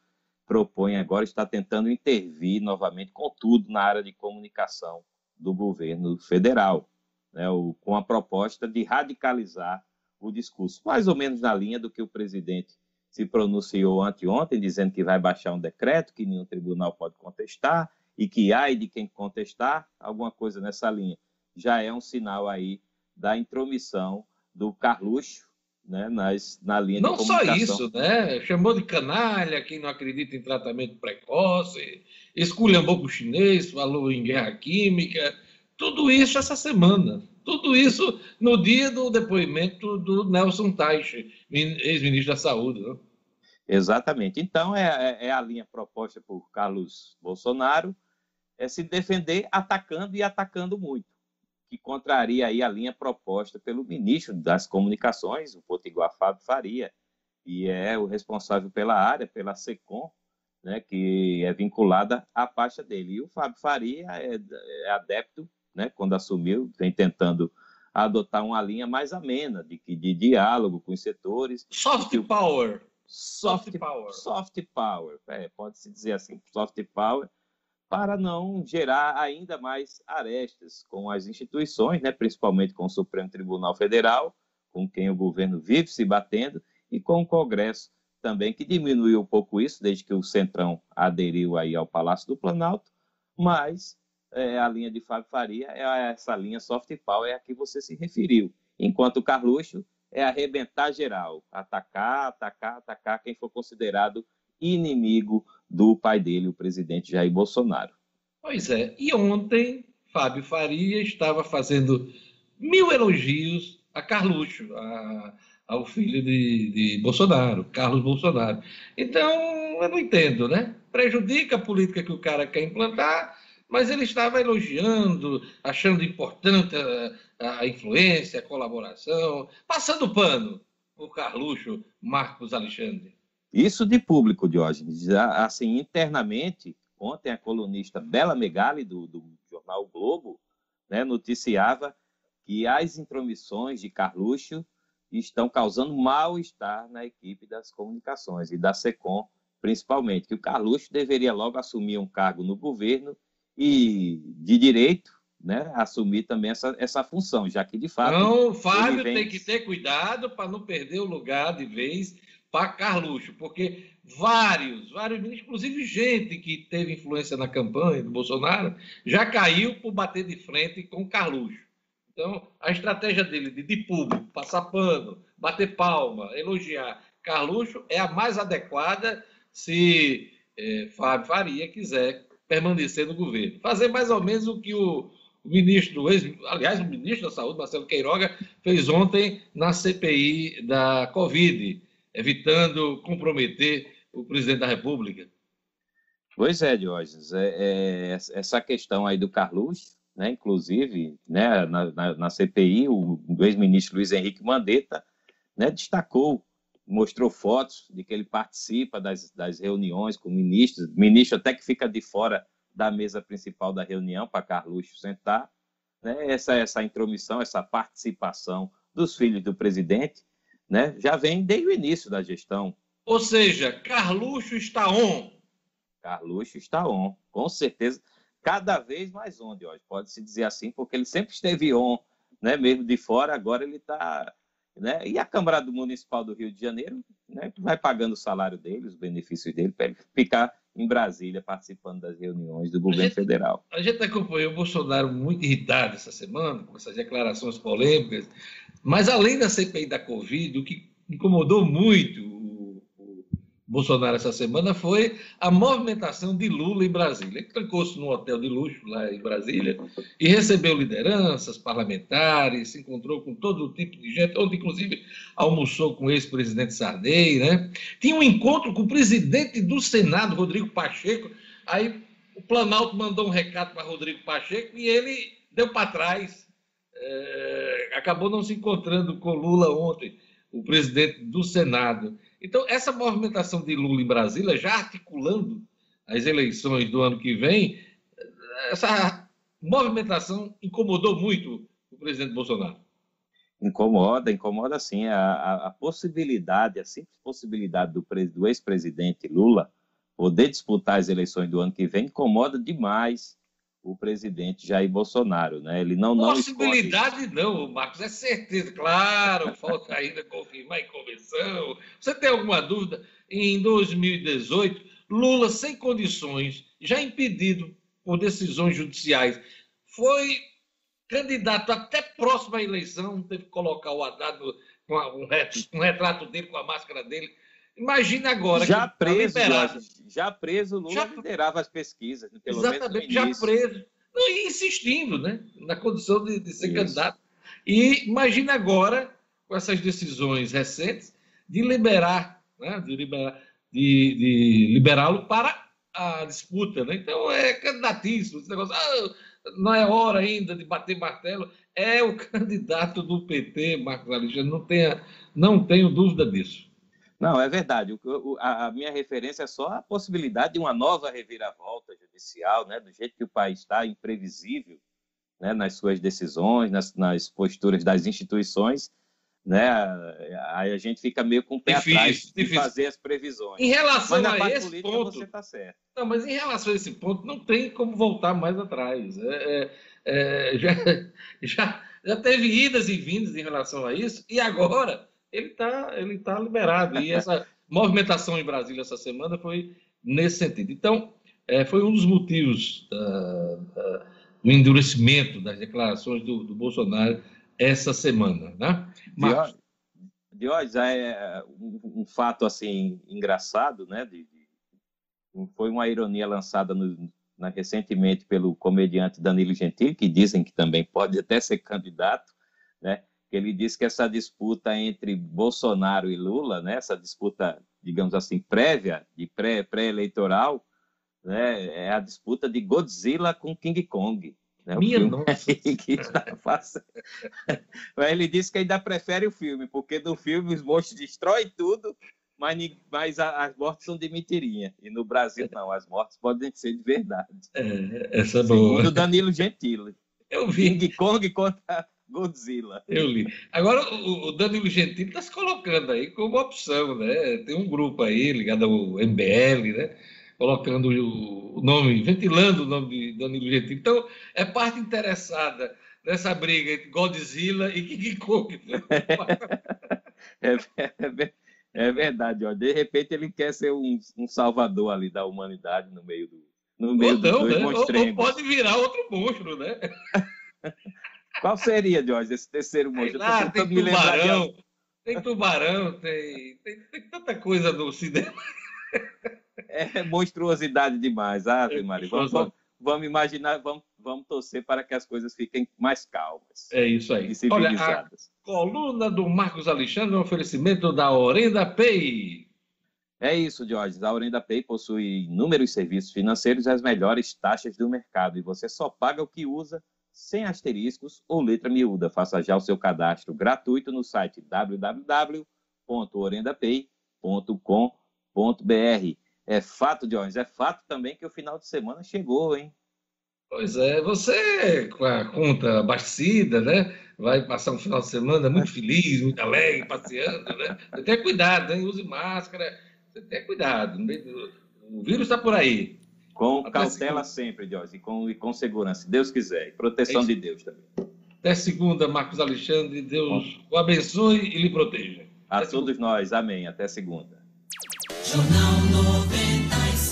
propõe agora, está tentando intervir novamente com tudo na área de comunicação do governo federal, né, com a proposta de radicalizar o discurso, mais ou menos na linha do que o presidente se pronunciou anteontem, dizendo que vai baixar um decreto que nenhum tribunal pode contestar e que há de quem contestar, alguma coisa nessa linha. Já é um sinal aí da intromissão do Carluxo né, nas, na linha não de comunicação. Não só isso, né? Chamou de canalha quem não acredita em tratamento precoce, esculhambou com o chinês, falou em guerra química, tudo isso essa semana. Tudo isso no dia do depoimento do Nelson Teich, ex-ministro da Saúde. Né? Exatamente. Então, é, é, é a linha proposta por Carlos Bolsonaro, é se defender atacando e atacando muito que contraria aí a linha proposta pelo ministro das Comunicações, o Potiguar Fábio Faria, e é o responsável pela área, pela SECOM, né, que é vinculada à pasta dele. E o Fábio Faria é, é adepto, né, quando assumiu, vem tentando adotar uma linha mais amena de, de diálogo com os setores. Soft power. Soft, soft power. Soft power, é, pode-se dizer assim, soft power, para não gerar ainda mais arestas com as instituições, né, principalmente com o Supremo Tribunal Federal, com quem o governo vive se batendo, e com o Congresso também, que diminuiu um pouco isso, desde que o Centrão aderiu aí ao Palácio do Planalto, mas é, a linha de Fábio Faria é essa linha soft power é a que você se referiu, enquanto o Carluxo é arrebentar geral, atacar, atacar, atacar quem for considerado inimigo do pai dele, o presidente Jair Bolsonaro. Pois é, e ontem Fábio Faria estava fazendo mil elogios a Carluxo, a, ao filho de, de, Bolsonaro, Carlos Bolsonaro. Então, eu não entendo, né? Prejudica a política que o cara quer implantar, mas ele estava elogiando, achando importante a, a influência, a colaboração, passando pano por Carluxo Marcos Alexandre. Isso de público, Diógenes. Assim, internamente, ontem a colunista Bela Megali, do, do jornal Globo, né, noticiava que as intromissões de Carluxo estão causando mal-estar na equipe das comunicações e da SECOM, principalmente, que o Carluxo deveria logo assumir um cargo no governo e, de direito, né, assumir também essa, essa função, já que, de fato... Não, o Fábio vem... tem que ter cuidado para não perder o lugar de vez para Carluxo, porque vários, vários ministros, inclusive gente que teve influência na campanha do Bolsonaro, já caiu por bater de frente com Carluxo. Então, a estratégia dele de, de público, passar pano, bater palma, elogiar Carluxo é a mais adequada se é, Fábio Faria quiser permanecer no governo. Fazer mais ou menos o que o, o ministro, aliás, o ministro da Saúde, Marcelo Queiroga, fez ontem na CPI da Covid evitando comprometer o presidente da República. Pois é, Diógenes. É, é, essa questão aí do Carlos, né, inclusive, né, na, na, na CPI, o, ex-ministro Luiz Henrique Mandetta né, destacou, mostrou fotos de que ele participa das, das reuniões com ministros, ministro até que fica de fora da mesa principal da reunião para Carluxo sentar. Né, essa, essa intromissão, essa participação dos filhos do presidente né, já vem desde o início da gestão. Ou seja, Carluxo está on. Carluxo está on, com certeza. Cada vez mais on, hoje pode-se dizer assim, porque ele sempre esteve on, né, mesmo de fora, agora ele está. Né? E a Câmara Municipal do Rio de Janeiro né, vai pagando o salário dele, os benefícios dele, para ele ficar em Brasília participando das reuniões do governo a gente, federal. A gente acompanhou o Bolsonaro muito irritado essa semana, com essas declarações polêmicas, mas além da CPI da Covid, o que incomodou muito Bolsonaro essa semana foi a movimentação de Lula em Brasília. Ele trancou-se num hotel de luxo lá em Brasília e recebeu lideranças parlamentares, se encontrou com todo tipo de gente, onde inclusive almoçou com o ex-presidente Sarney, né? Tinha um encontro com o presidente do Senado, Rodrigo Pacheco. Aí o Planalto mandou um recado para Rodrigo Pacheco e ele deu para trás. É, acabou não se encontrando com Lula ontem, o presidente do Senado. Então, essa movimentação de Lula em Brasília, já articulando as eleições do ano que vem, essa movimentação incomodou muito o presidente Bolsonaro. Incomoda, incomoda sim. A, a, possibilidade, a simples possibilidade do, do ex-presidente Lula poder disputar as eleições do ano que vem incomoda demais o presidente Jair Bolsonaro, né? Ele não possibilidade não, não, Marcos, é certeza, claro, falta ainda confirmar em convenção. Você tem alguma dúvida? Em 2018, Lula sem condições, já impedido por decisões judiciais, foi candidato até próximo à eleição, teve que colocar o Haddad com um retrato dele com a máscara dele Imagina agora. Já tá preso, tá já preso, Lula já, liderava as pesquisas, pelo exatamente, menos já preso. Não, e insistindo, né? Na condição de, de ser Isso. candidato. E imagina agora, com essas decisões recentes, de liberar, né? de liberar, de, de liberá-lo para a disputa. Né? Então é candidatíssimo. Esse negócio, ah, não é hora ainda de bater martelo. É o candidato do PT, Marcos Alexandre, não, tenha, não tenho dúvida disso. Não, é verdade. A, minha referência é só a possibilidade de uma nova reviravolta judicial, né? do jeito que o país está, imprevisível né? nas suas decisões, nas, nas, posturas das instituições. Né? Aí a gente fica meio com o pé difícil, atrás de difícil. fazer as previsões. Em relação mas a esse ponto, você está certo. Não, mas em relação a esse ponto, não tem como voltar mais atrás. É, é, é já, já, já teve idas e vindas em relação a isso, e agora ele está ele tá liberado. E essa movimentação em Brasília essa semana foi nesse sentido. Então, é, foi um dos motivos uh, uh, do endurecimento das declarações do, do Bolsonaro essa semana. Né? Marcos. Diógenes, é um, um, fato assim engraçado, né? De, de, foi uma ironia lançada no, na, recentemente pelo comediante Danilo Gentili, que dizem que também pode até ser candidato, né? Que ele disse que essa disputa entre Bolsonaro e Lula, né, essa disputa, digamos assim, prévia, de pré, pré-eleitoral, né, é a disputa de Godzilla com King Kong. Né, Minha nossa! Que está ele disse que ainda prefere o filme, porque no filme os monstros destroem tudo, mas, mas as mortes são de mentirinha. E no Brasil, não, as mortes podem ser de verdade. É, essa é boa. Segundo Danilo Gentili. Eu vi. King Kong contra Godzilla. Eu li. Agora, o, Danilo Gentili está se colocando aí como opção, né? Tem um grupo aí ligado ao MBL, né? Colocando o nome, ventilando o nome de Danilo Gentili. Então, é parte interessada nessa briga entre Godzilla e King Kong. Né? é, é, é, verdade, ó. De repente ele quer ser um, um salvador ali da humanidade no meio do. No meio ou não, né? ou, ou pode virar outro monstro, né? Qual seria, Jorge, esse terceiro monstro? Ah, tem tubarão, tem tubarão, tem, tem, tem, tanta coisa no cinema. É monstruosidade demais, Ave é Maria. Vamos, vamos, vamos, imaginar, vamos, vamos torcer para que as coisas fiquem mais calmas. É isso aí. E civilizadas. Olha, a coluna do Marcos Alexandre é um oferecimento da Orenda Pay. É isso, Jorge. A Orenda Pay possui inúmeros serviços financeiros e as melhores taxas do mercado. E você só paga o que usa sem asteriscos ou letra miúda. Faça já o seu cadastro gratuito no site www.orendapay.com.br. É fato, Jones, é fato também que o final de semana chegou, hein? Pois é, você com a conta abastecida, né? Vai passar um final de semana muito feliz, muito alegre, passeando, né? Tenha cuidado, hein? Use máscara, você tenha cuidado. O vírus está por aí. Com Até cautela segunda. sempre, Jorge, e com, e com segurança, se Deus quiser, e proteção é de Deus também. Até segunda, Marcos Alexandre, Deus Bom. o abençoe e lhe proteja. A Até todos segunda. nós, amém. Até segunda. Jornal 96.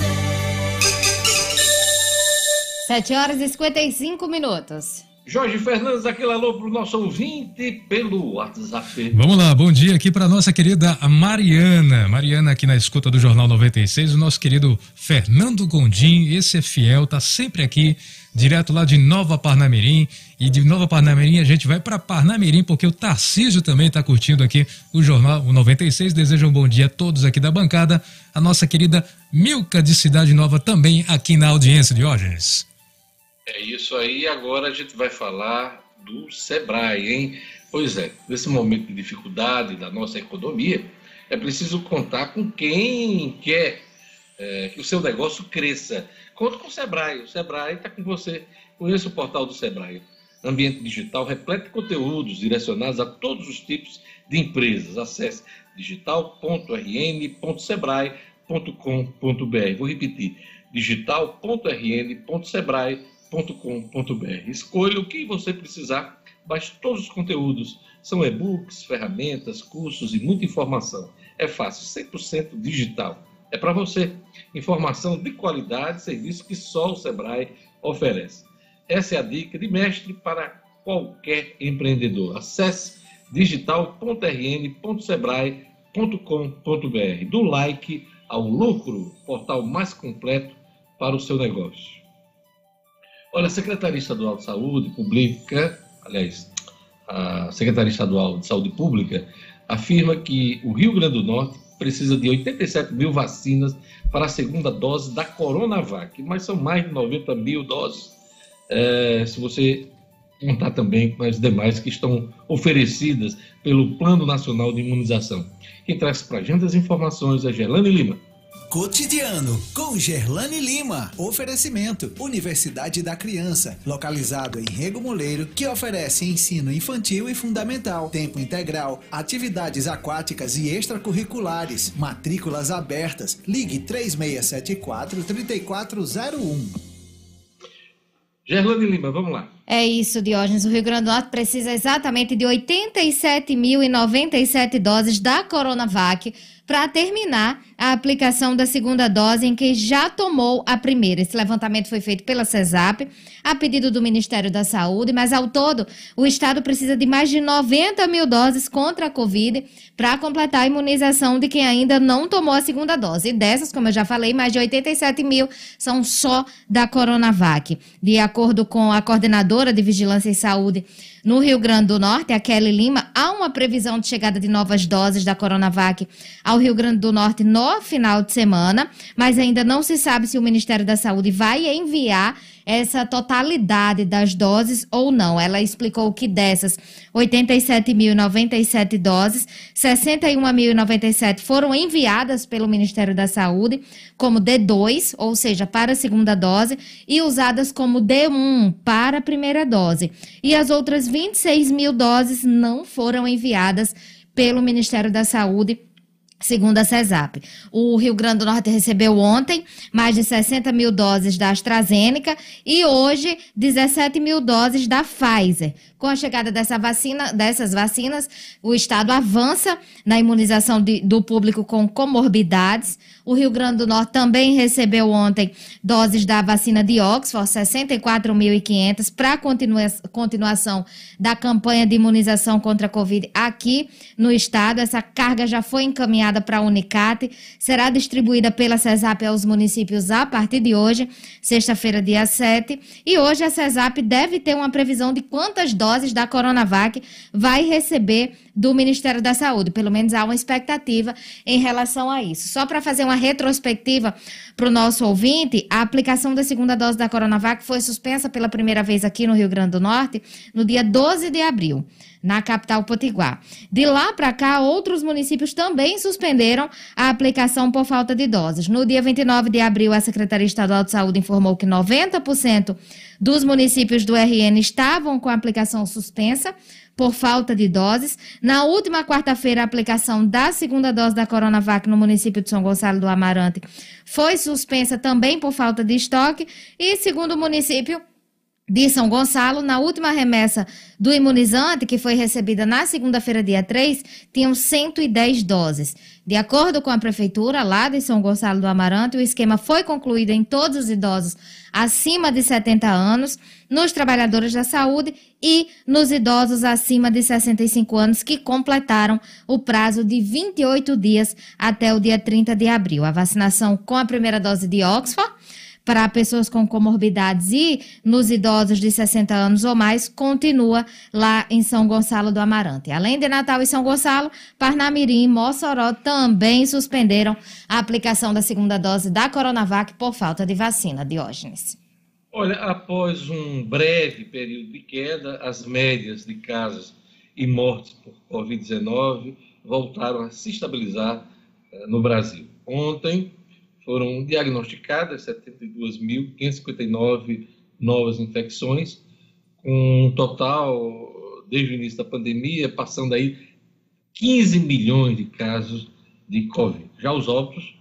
7 horas e 55 minutos. Jorge Fernandes, aquele alô para o nosso ouvinte pelo WhatsApp. Vamos lá, bom dia aqui para nossa querida Mariana. Mariana aqui na escuta do Jornal 96, o nosso querido Fernando Gondim, esse é fiel, tá sempre aqui, direto lá de Nova Parnamirim. E de Nova Parnamirim a gente vai para Parnamirim, porque o Tarcísio também está curtindo aqui o Jornal o 96. Desejo um bom dia a todos aqui da bancada. A nossa querida Milka de Cidade Nova também aqui na audiência, Diógenes. É isso aí, agora a gente vai falar do Sebrae, hein? Pois é, nesse momento de dificuldade da nossa economia, é preciso contar com quem quer é, que o seu negócio cresça. Conta com o Sebrae, o Sebrae está com você. Conheça o portal do Sebrae. Ambiente digital repleto de conteúdos direcionados a todos os tipos de empresas. Acesse digital.rn.sebrae.com.br. Vou repetir, digital.rn.sebrae.com.br Escolha o que você precisar, baixe todos os conteúdos. São e-books, ferramentas, cursos e muita informação. É fácil, 100% digital. É para você. Informação de qualidade, serviço que só o Sebrae oferece. Essa é a dica de mestre para qualquer empreendedor. Acesse digital.rn.sebrae.com.br. Do like ao lucro, portal mais completo para o seu negócio. Olha, a Secretaria Estadual de Saúde publica, aliás, a Secretaria Estadual de Saúde Pública afirma que o Rio Grande do Norte precisa de 87 mil vacinas para a segunda dose da Coronavac, mas são mais de 90 mil doses. É, se você contar também com as demais que estão oferecidas pelo Plano Nacional de Imunização. Quem traz para a gente as informações é Gelane Lima. Cotidiano com Gerlane Lima. Oferecimento: Universidade da Criança, localizado em Rego Moleiro, que oferece ensino infantil e fundamental, tempo integral, atividades aquáticas e extracurriculares. Matrículas abertas. Ligue 3674 3401. Gerlane Lima, vamos lá. É isso, Diógenes. O Rio Grande do Norte precisa exatamente de 87.097 doses da Coronavac para terminar a aplicação da segunda dose em quem já tomou a primeira. Esse levantamento foi feito pela CESAP, a pedido do Ministério da Saúde, mas ao todo o Estado precisa de mais de 90 mil doses contra a Covid para completar a imunização de quem ainda não tomou a segunda dose. E dessas, como eu já falei, mais de 87 mil são só da Coronavac. De acordo com a coordenadora de Vigilância e Saúde no Rio Grande do Norte, a Kelly Lima, há uma previsão de chegada de novas doses da Coronavac ao Rio Grande do Norte no final de semana, mas ainda não se sabe se o Ministério da Saúde vai enviar essa totalidade das doses ou não. Ela explicou que dessas 87.097 doses, 61.097 foram enviadas pelo Ministério da Saúde como D2, ou seja, para a segunda dose, e usadas como D1 para a primeira dose. E as outras 26 mil doses não foram enviadas pelo Ministério da Saúde Segundo a CESAP, o Rio Grande do Norte recebeu ontem mais de 60 mil doses da AstraZeneca e hoje 17 mil doses da Pfizer. Com a chegada dessa vacina, dessas vacinas, o Estado avança na imunização de, do público com comorbidades. O Rio Grande do Norte também recebeu ontem doses da vacina de Oxford, 64.500, para continua, continuação da campanha de imunização contra a Covid aqui no Estado. Essa carga já foi encaminhada para a Unicate, será distribuída pela CESAP aos municípios a partir de hoje, sexta-feira, dia 7. E hoje a CESAP deve ter uma previsão de quantas doses doses da Coronavac vai receber do Ministério da Saúde. Pelo menos há uma expectativa em relação a isso. Só para fazer uma retrospectiva para o nosso ouvinte, a aplicação da segunda dose da Coronavac foi suspensa pela primeira vez aqui no Rio Grande do Norte no dia 12 de abril na capital potiguar. De lá para cá, outros municípios também suspenderam a aplicação por falta de doses. No dia 29 de abril, a Secretaria Estadual de Saúde informou que 90% dos municípios do RN estavam com a aplicação suspensa por falta de doses. Na última quarta-feira, a aplicação da segunda dose da Coronavac no município de São Gonçalo do Amarante foi suspensa também por falta de estoque. E, segundo o município, de São Gonçalo, na última remessa do imunizante, que foi recebida na segunda-feira, dia 3, tinham 110 doses. De acordo com a prefeitura lá de São Gonçalo do Amarante, o esquema foi concluído em todos os idosos acima de 70 anos, nos trabalhadores da saúde e nos idosos acima de 65 anos que completaram o prazo de 28 dias até o dia 30 de abril. A vacinação com a primeira dose de Oxford para pessoas com comorbidades e nos idosos de 60 anos ou mais continua lá em São Gonçalo do Amarante. Além de Natal e São Gonçalo, Parnamirim e Mossoró também suspenderam a aplicação da segunda dose da Coronavac por falta de vacina. Diógenes. Olha, após um breve período de queda, as médias de casos e mortes por Covid-19 voltaram a se estabilizar eh, no Brasil. Ontem, foram diagnosticadas 72.559 novas infecções, com um total, desde o início da pandemia, passando aí 15 milhões de casos de Covid. Já os óbitos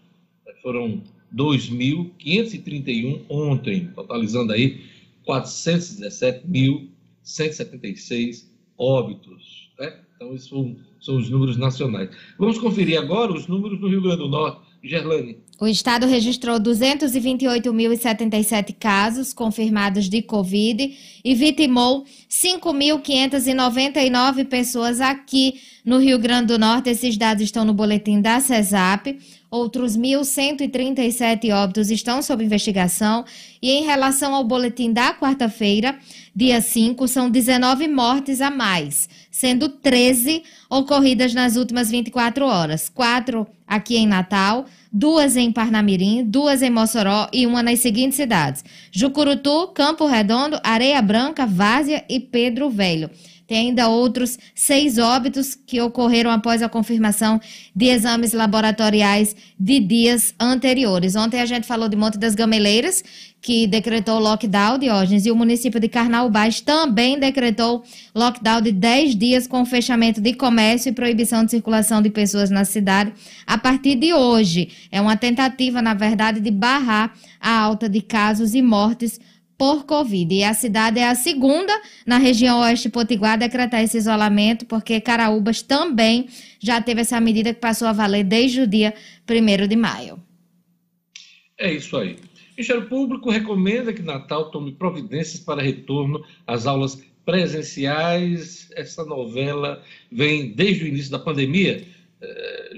foram 2.531 ontem, totalizando aí 417.176 óbitos. Né? Então, isso são, são os números nacionais. Vamos conferir agora os números do Rio Grande do Norte. Gerlane. O estado registrou 228.077 casos confirmados de Covid e vitimou 5.599 pessoas aqui no Rio Grande do Norte. Esses dados estão no boletim da CESAP. Outros 1.137 óbitos estão sob investigação. E em relação ao boletim da quarta-feira, dia 5, são 19 mortes a mais, sendo 13 ocorridas nas últimas 24 horas. Quatro aqui em Natal, duas em Parnamirim, duas em Mossoró e uma nas seguintes cidades: Jucurutu, Campo Redondo, Areia Branca, Várzea e Pedro Velho. Tem ainda outros seis óbitos que ocorreram após a confirmação de exames laboratoriais de dias anteriores. Ontem a gente falou de Monte das Gameleiras, que decretou lockdown, Diógenes, e o município de Carnaubás também decretou lockdown de 10 dias com fechamento de comércio e proibição de circulação de pessoas na cidade a partir de hoje. É uma tentativa, na verdade, de barrar a alta de casos e mortes por Covid. E a cidade é a segunda na região oeste potiguar a decretar esse isolamento, porque Caraúbas também já teve essa medida que passou a valer desde o dia 1 de maio. É isso aí. O Ministério Público recomenda que Natal tome providências para retorno às aulas presenciais. Essa novela vem desde o início da pandemia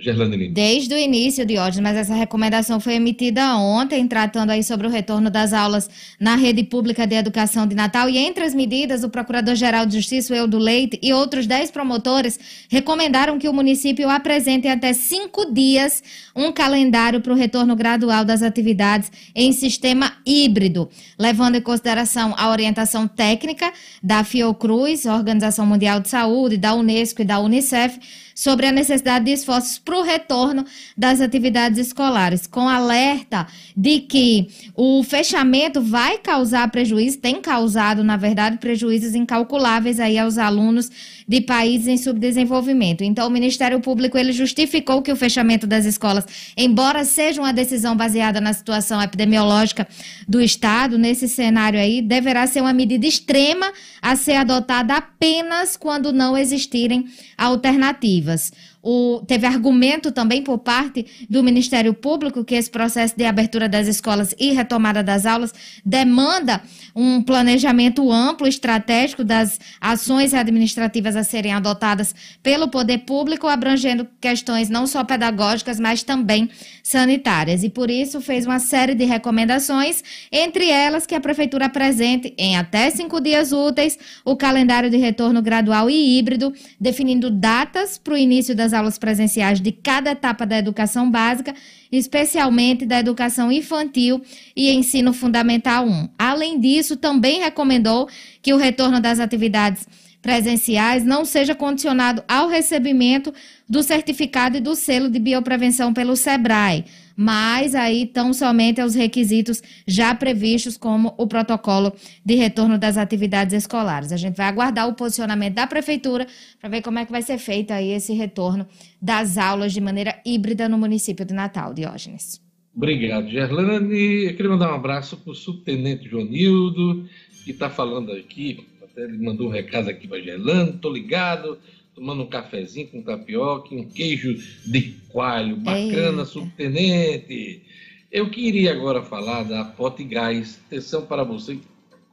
Gerlane Lima. Desde o início, de hoje, mas essa recomendação foi emitida ontem, tratando aí sobre o retorno das aulas na rede pública de educação de Natal. E entre as medidas, o Procurador-Geral de Justiça, Eudo Leite, e outros dez promotores recomendaram que o município apresente até cinco dias um calendário para o retorno gradual das atividades em sistema híbrido, levando em consideração a orientação técnica da Fiocruz, Organização Mundial de Saúde, da Unesco e da Unicef sobre a necessidade de esforços para o retorno das atividades escolares, com alerta de que o fechamento vai causar prejuízo, tem causado, na verdade, prejuízos incalculáveis aí aos alunos de países em subdesenvolvimento. Então, o Ministério Público ele justificou que o fechamento das escolas, embora seja uma decisão baseada na situação epidemiológica do Estado, nesse cenário aí, deverá ser uma medida extrema a ser adotada apenas quando não existirem alternativas. O, teve argumento também por parte do Ministério Público que esse processo de abertura das escolas e retomada das aulas demanda um planejamento amplo, estratégico das ações administrativas a serem adotadas pelo poder público, abrangendo questões não só pedagógicas, mas também sanitárias. E por isso fez uma série de recomendações, entre elas que a Prefeitura apresente em até cinco dias úteis o calendário de retorno gradual e híbrido, definindo datas para o início das aulas presenciais de cada etapa da educação básica, especialmente da educação infantil e ensino fundamental 1. Além disso, também recomendou que o retorno das atividades presenciais não seja condicionado ao recebimento do certificado e do selo de bioprevenção pelo SEBRAE, mas aí tão somente aos requisitos já previstos, como o protocolo de retorno das atividades escolares. A gente vai aguardar o posicionamento da prefeitura para ver como é que vai ser feito aí esse retorno das aulas de maneira híbrida no município de Natal, Diógenes. Obrigado, Gerlane. Eu queria mandar um abraço para o subtenente Joanildo, que está falando aqui Ele mandou um recado aqui para Gelando, tô ligado, tomando um cafezinho com tapioca e um queijo de coalho. Bacana, Eita. subtenente. Eu queria agora falar da Pote Gás. Atenção para você,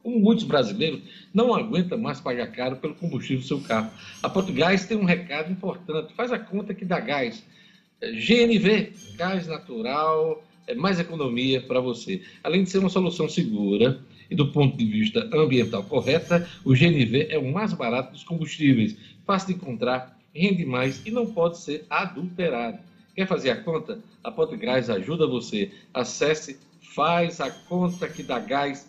como muitos brasileiros, não aguenta mais pagar caro pelo combustível do seu carro. A Pote Gás tem um recado importante. Faz a conta que dá gás. É, GNV, gás natural, é mais economia para você. Além de ser uma solução segura e do ponto de vista ambiental correta, o GNV é o mais barato dos combustíveis, fácil de encontrar, rende mais e não pode ser adulterado. Quer fazer a conta? A Potgás ajuda você. Acesse faz a conta que dá gás.com.br.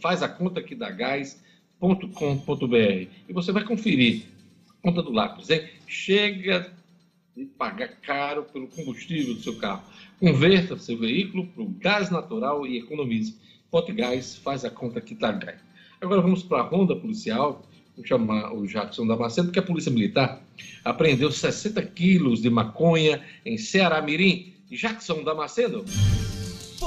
Faz a conta que dá gás.com.br. E você vai conferir. Conta do lápis, hein? Chega de pagar caro pelo combustível do seu carro. Converta seu veículo para o gás natural e economize. Potgás faz a conta que dá gás. Agora vamos para a ronda policial. Chamar o Jackson Damasceno, porque a Polícia Militar apreendeu 60 quilos de maconha em Ceará Mirim. Jackson Damasceno.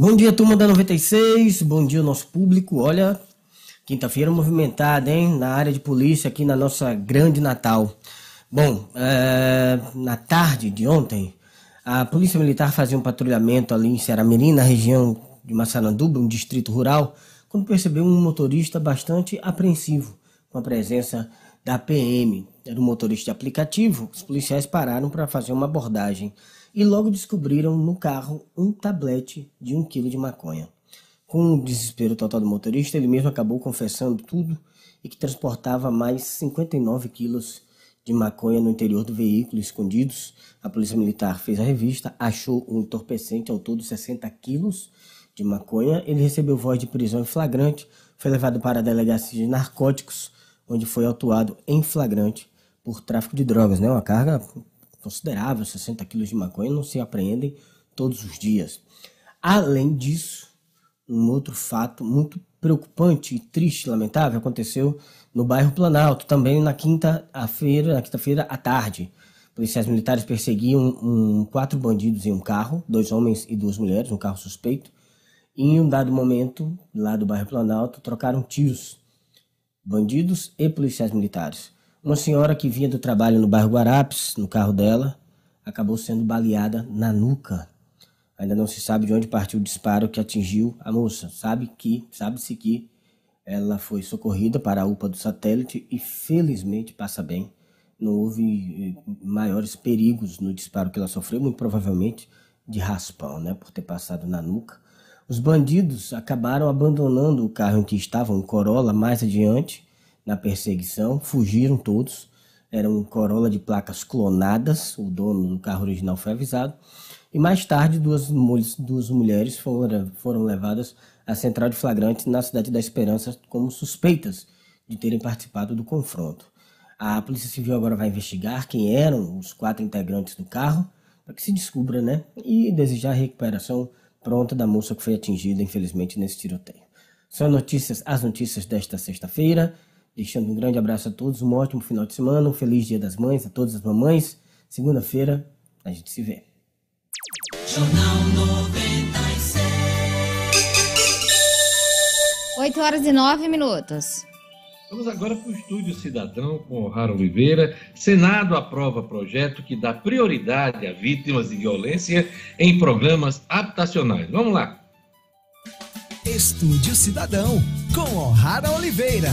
Bom dia, turma da 96. Bom dia, nosso público. Olha, quinta-feira movimentada, hein? Na área de polícia aqui na nossa grande Natal. Bom, é, na tarde de ontem, a Polícia Militar fazia um patrulhamento ali em Ceará-Mirim, na região de Massaranduba, um distrito rural, quando percebeu um motorista bastante apreensivo com a presença da PM. Era um motorista de aplicativo. Os policiais pararam para fazer uma abordagem e logo descobriram no carro um tablete de um quilo de maconha. Com o desespero total do motorista, ele mesmo acabou confessando tudo e que transportava mais 59 quilos de maconha no interior do veículo escondidos. A polícia militar fez a revista, achou um entorpecente ao todo 60 quilos de maconha. Ele recebeu voz de prisão em flagrante, foi levado para a delegacia de narcóticos, onde foi autuado em flagrante por tráfico de drogas, né? Uma carga considerável, 60 quilos de maconha, não se apreendem todos os dias. Além disso, um outro fato muito preocupante e triste, lamentável, aconteceu no bairro Planalto, também na quinta-feira, na quinta-feira à tarde. Policiais militares perseguiam um, quatro bandidos em um carro, dois homens e duas mulheres, um carro suspeito. E em um dado momento, lá do bairro Planalto, trocaram tiros. Bandidos e policiais militares. Uma senhora que vinha do trabalho no bairro Guarapes, no carro dela, acabou sendo baleada na nuca. Ainda não se sabe de onde partiu o disparo que atingiu a moça. Sabe que, sabe-se que ela foi socorrida para a UPA do satélite e felizmente passa bem. Não houve eh, maiores perigos no disparo que ela sofreu, muito provavelmente de raspão, né, por ter passado na nuca. Os bandidos acabaram abandonando o carro em que estavam, um Corolla, mais adiante, na perseguição, fugiram todos. Era um Corolla de placas clonadas, o dono do carro original foi avisado. E mais tarde, duas, duas mulheres foram, foram levadas à central de flagrantes na cidade da Esperança como suspeitas de terem participado do confronto. A Polícia Civil agora vai investigar quem eram os quatro integrantes do carro, para que se descubra, né? E desejar a recuperação pronta da moça que foi atingida, infelizmente, nesse tiroteio. São notícias, as notícias desta sexta-feira. Deixando um grande abraço a todos, um ótimo final de semana, um feliz Dia das Mães a todas as mamães. Segunda-feira a gente se vê. Jornal 96. 8 horas e 9 minutos. Vamos agora para o Estúdio Cidadão com o Raro Oliveira. Senado aprova projeto que dá prioridade a vítimas de violência em programas habitacionais. Vamos lá. Estúdio Cidadão com O'Hara Oliveira.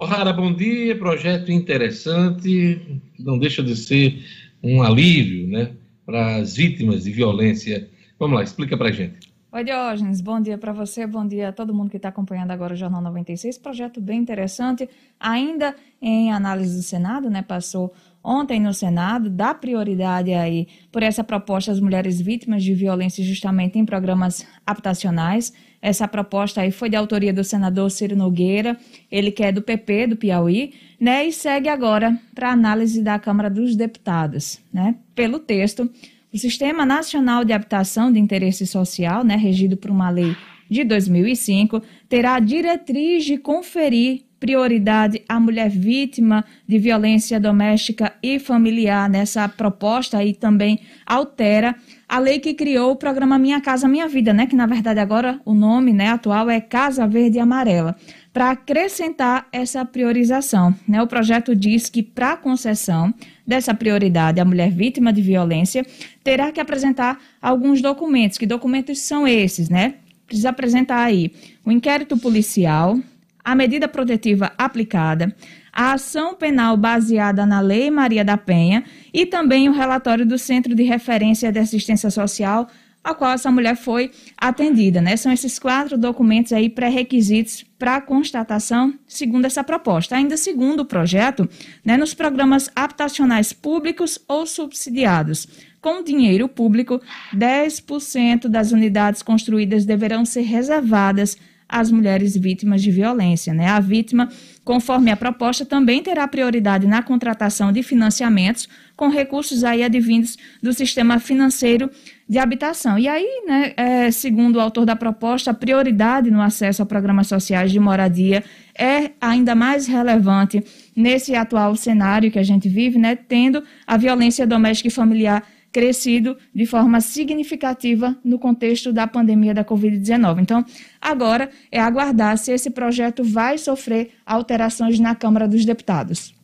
O'Hara, bom dia. Projeto interessante, não deixa de ser um alívio né, para as vítimas de violência. Vamos lá, explica para a gente. Oi, Diógenes, bom dia para você, bom dia a todo mundo que está acompanhando agora o Jornal 96. Projeto bem interessante, ainda em análise do Senado, né? Passou ontem no Senado, dá prioridade aí por essa proposta às mulheres vítimas de violência justamente em programas habitacionais. Essa proposta aí foi de autoria do senador Ciro Nogueira, ele que é do PP, do Piauí, né, e segue agora para análise da Câmara dos Deputados, né? Pelo texto, o Sistema Nacional de Habitação de Interesse Social, né, regido por uma lei de 2005, terá a diretriz de conferir prioridade à mulher vítima de violência doméstica e familiar. Nessa proposta aí também altera a lei que criou o programa Minha Casa Minha Vida, né? Que na verdade agora o nome né, atual é Casa Verde e Amarela. Para acrescentar essa priorização, né? O projeto diz que para concessão dessa prioridade à mulher vítima de violência terá que apresentar alguns documentos. Que documentos são esses, né? Precisa apresentar aí o inquérito policial, a medida protetiva aplicada, a ação penal baseada na Lei Maria da Penha e também o relatório do Centro de Referência de Assistência Social, a qual essa mulher foi atendida. Né? São esses quatro documentos aí pré-requisitos para constatação, segundo essa proposta. Ainda segundo o projeto, né, nos programas habitacionais públicos ou subsidiados, com dinheiro público, 10% das unidades construídas deverão ser reservadas às mulheres vítimas de violência. Né? A vítima, conforme a proposta, também terá prioridade na contratação de financiamentos com recursos aí advindos do sistema financeiro de habitação. E aí, né, é, segundo o autor da proposta, a prioridade no acesso a programas sociais de moradia é ainda mais relevante nesse atual cenário que a gente vive, né, tendo a violência doméstica e familiar crescido de forma significativa no contexto da pandemia da Covid-19. Então, agora é aguardar se esse projeto vai sofrer alterações na Câmara dos Deputados.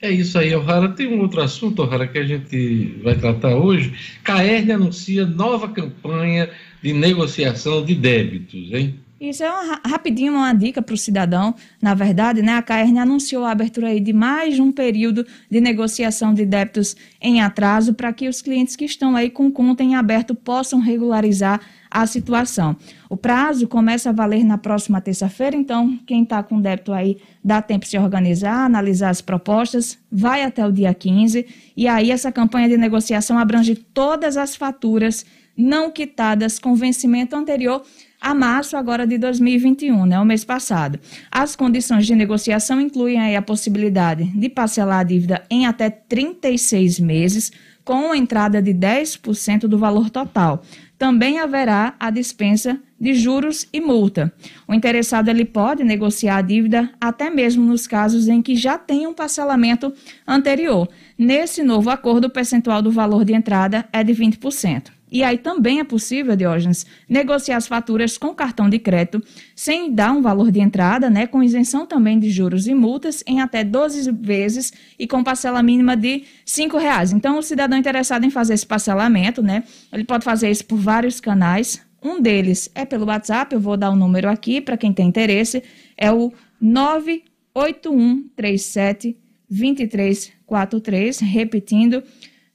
É isso aí, O'Hara. Tem um outro assunto, O'Hara, que a gente vai tratar hoje. Caerne anuncia nova campanha de negociação de débitos, hein? Isso é uma, rapidinho uma dica para o cidadão. Na verdade, né, a CAERN anunciou a abertura aí de mais um período de negociação de débitos em atraso para que os clientes que estão aí com conta em aberto possam regularizar a situação. O prazo começa a valer na próxima terça-feira, então quem está com débito aí dá tempo de se organizar, analisar as propostas, vai até o dia 15 e aí essa campanha de negociação abrange todas as faturas não quitadas com vencimento anterior a março agora de 2021, né, o mês passado. As condições de negociação incluem a possibilidade de parcelar a dívida em até 36 meses, com a entrada de 10% do valor total. Também haverá a dispensa de juros e multa. O interessado ele pode negociar a dívida até mesmo nos casos em que já tem um parcelamento anterior. Nesse novo acordo, o percentual do valor de entrada é de 20%. E aí também é possível, Diógenes, negociar as faturas com cartão de crédito sem dar um valor de entrada, né, com isenção também de juros e multas em até 12 vezes e com parcela mínima de R$ reais. Então, o cidadão interessado em fazer esse parcelamento, né, ele pode fazer isso por vários canais. Um deles é pelo WhatsApp, eu vou dar o um número aqui para quem tem interesse, é o 98137 2343, repetindo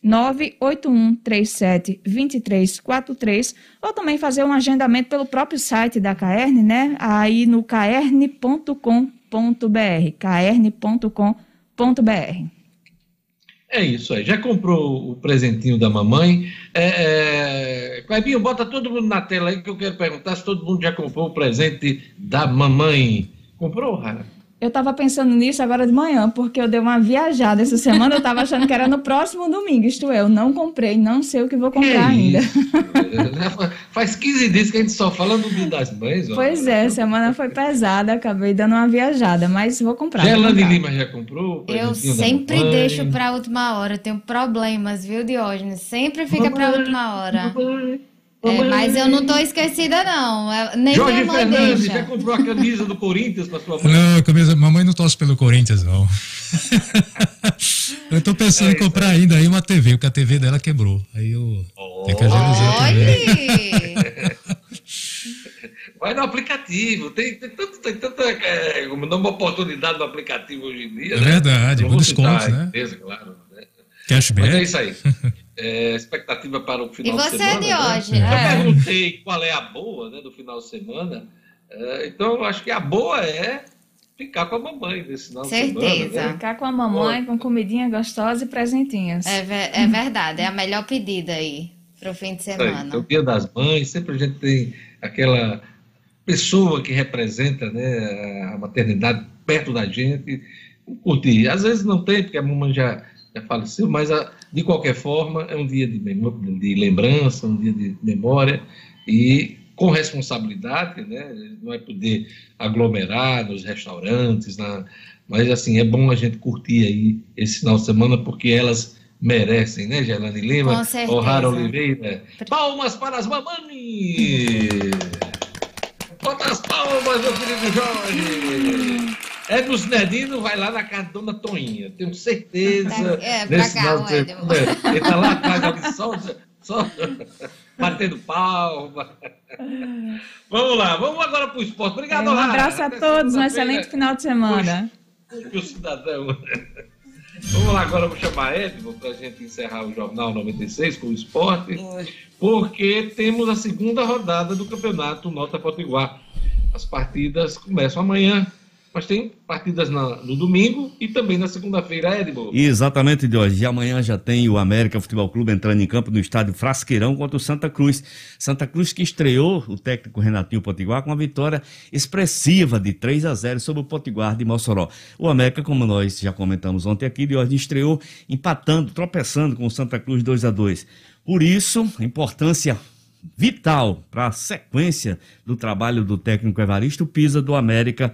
981372343 ou também fazer um agendamento pelo próprio site da Caerne, né? Aí no caerne.com.br, caerne.com.br. É isso aí. Já comprou o presentinho da mamãe? É, é... Bota todo mundo na tela aí que eu quero perguntar se todo mundo já comprou o presente da mamãe. Comprou, Rara? Eu estava pensando nisso agora de manhã, porque eu dei uma viajada essa semana, eu estava achando que era no próximo domingo, isto é, eu não comprei, não sei o que vou comprar é ainda. Faz 15 dias que a gente só fala do Dia das Mães. Pois ó. é, a semana foi pesada, acabei dando uma viajada, mas vou comprar. Gelane Lima já comprou? Eu sempre deixo para a última hora, tenho problemas, viu, Diógenes? Sempre fica para a última hora. Mamãe. É, mas eu não tô esquecida, não. É, nem Jorge Fernandes, deixa. já comprou a camisa do Corinthians para sua mãe? Não, camisa, mamãe não torce pelo Corinthians, não. eu tô pensando é em comprar ainda aí uma TV, porque a TV dela quebrou. Aí eu oh, tenho que agilizar a TV. Vai no aplicativo, tem, tem, tanto, tem tanta é, uma oportunidade no aplicativo hoje em dia. É né? verdade, com descontos, né? Empresa, claro. Né? Cashback. Mas é isso aí. É, expectativa para o final de semana. E você, hoje? Né? É. Eu perguntei qual é a boa né, do final de semana. É, então, eu acho que a boa é ficar com a mamãe nesse final Certeza. de semana. Né? Ficar com a mamãe, com comidinha gostosa e presentinhos. É, é verdade, é a melhor pedida aí para o fim de semana. Então, o dia das mães, sempre a gente tem aquela pessoa que representa né, a maternidade perto da gente, curtir. Às vezes não tem, porque a mamãe já, já faleceu, mas a, de qualquer forma é um dia de, de lembrança, um dia de memória e com responsabilidade, né? Não é poder aglomerar nos restaurantes, na, mas assim é bom a gente curtir aí esse final de semana porque elas merecem, né, Gelane Lima? O'Hara Oliveira. Palmas para as mamães! Bota as palmas, meu querido Jorge! É dos Nerdino, vai lá na casa da Dona Toinha. Tenho certeza. É, pra nesse cá, final de ué, semana, Ele tá lá atrás só, só batendo palma. Vamos lá, vamos agora para o esporte. Obrigado, um O'Hara. abraço a Até todos, um excelente final de semana. Puxa o cidadão. Vamos lá, agora vou chamar Edmo para a gente encerrar o Jornal 96 com o esporte, porque temos a segunda rodada do Campeonato Nota Potiguar. As partidas começam amanhã, mas tem partidas na- no domingo e também na segunda-feira, Edmo. Exatamente, hoje. E amanhã já tem o América Futebol Clube entrando em campo no estádio Frasqueirão contra o Santa Cruz. Santa Cruz que estreou o técnico Renatinho Potiguar com uma vitória expressiva de 3 a 0 sobre o Potiguar de Mossoró. O América, como nós já comentamos ontem aqui, hoje estreou empatando, tropeçando com o Santa Cruz 2 a 2 Por isso, a importância vital para a sequência do trabalho do técnico Evaristo Pisa do América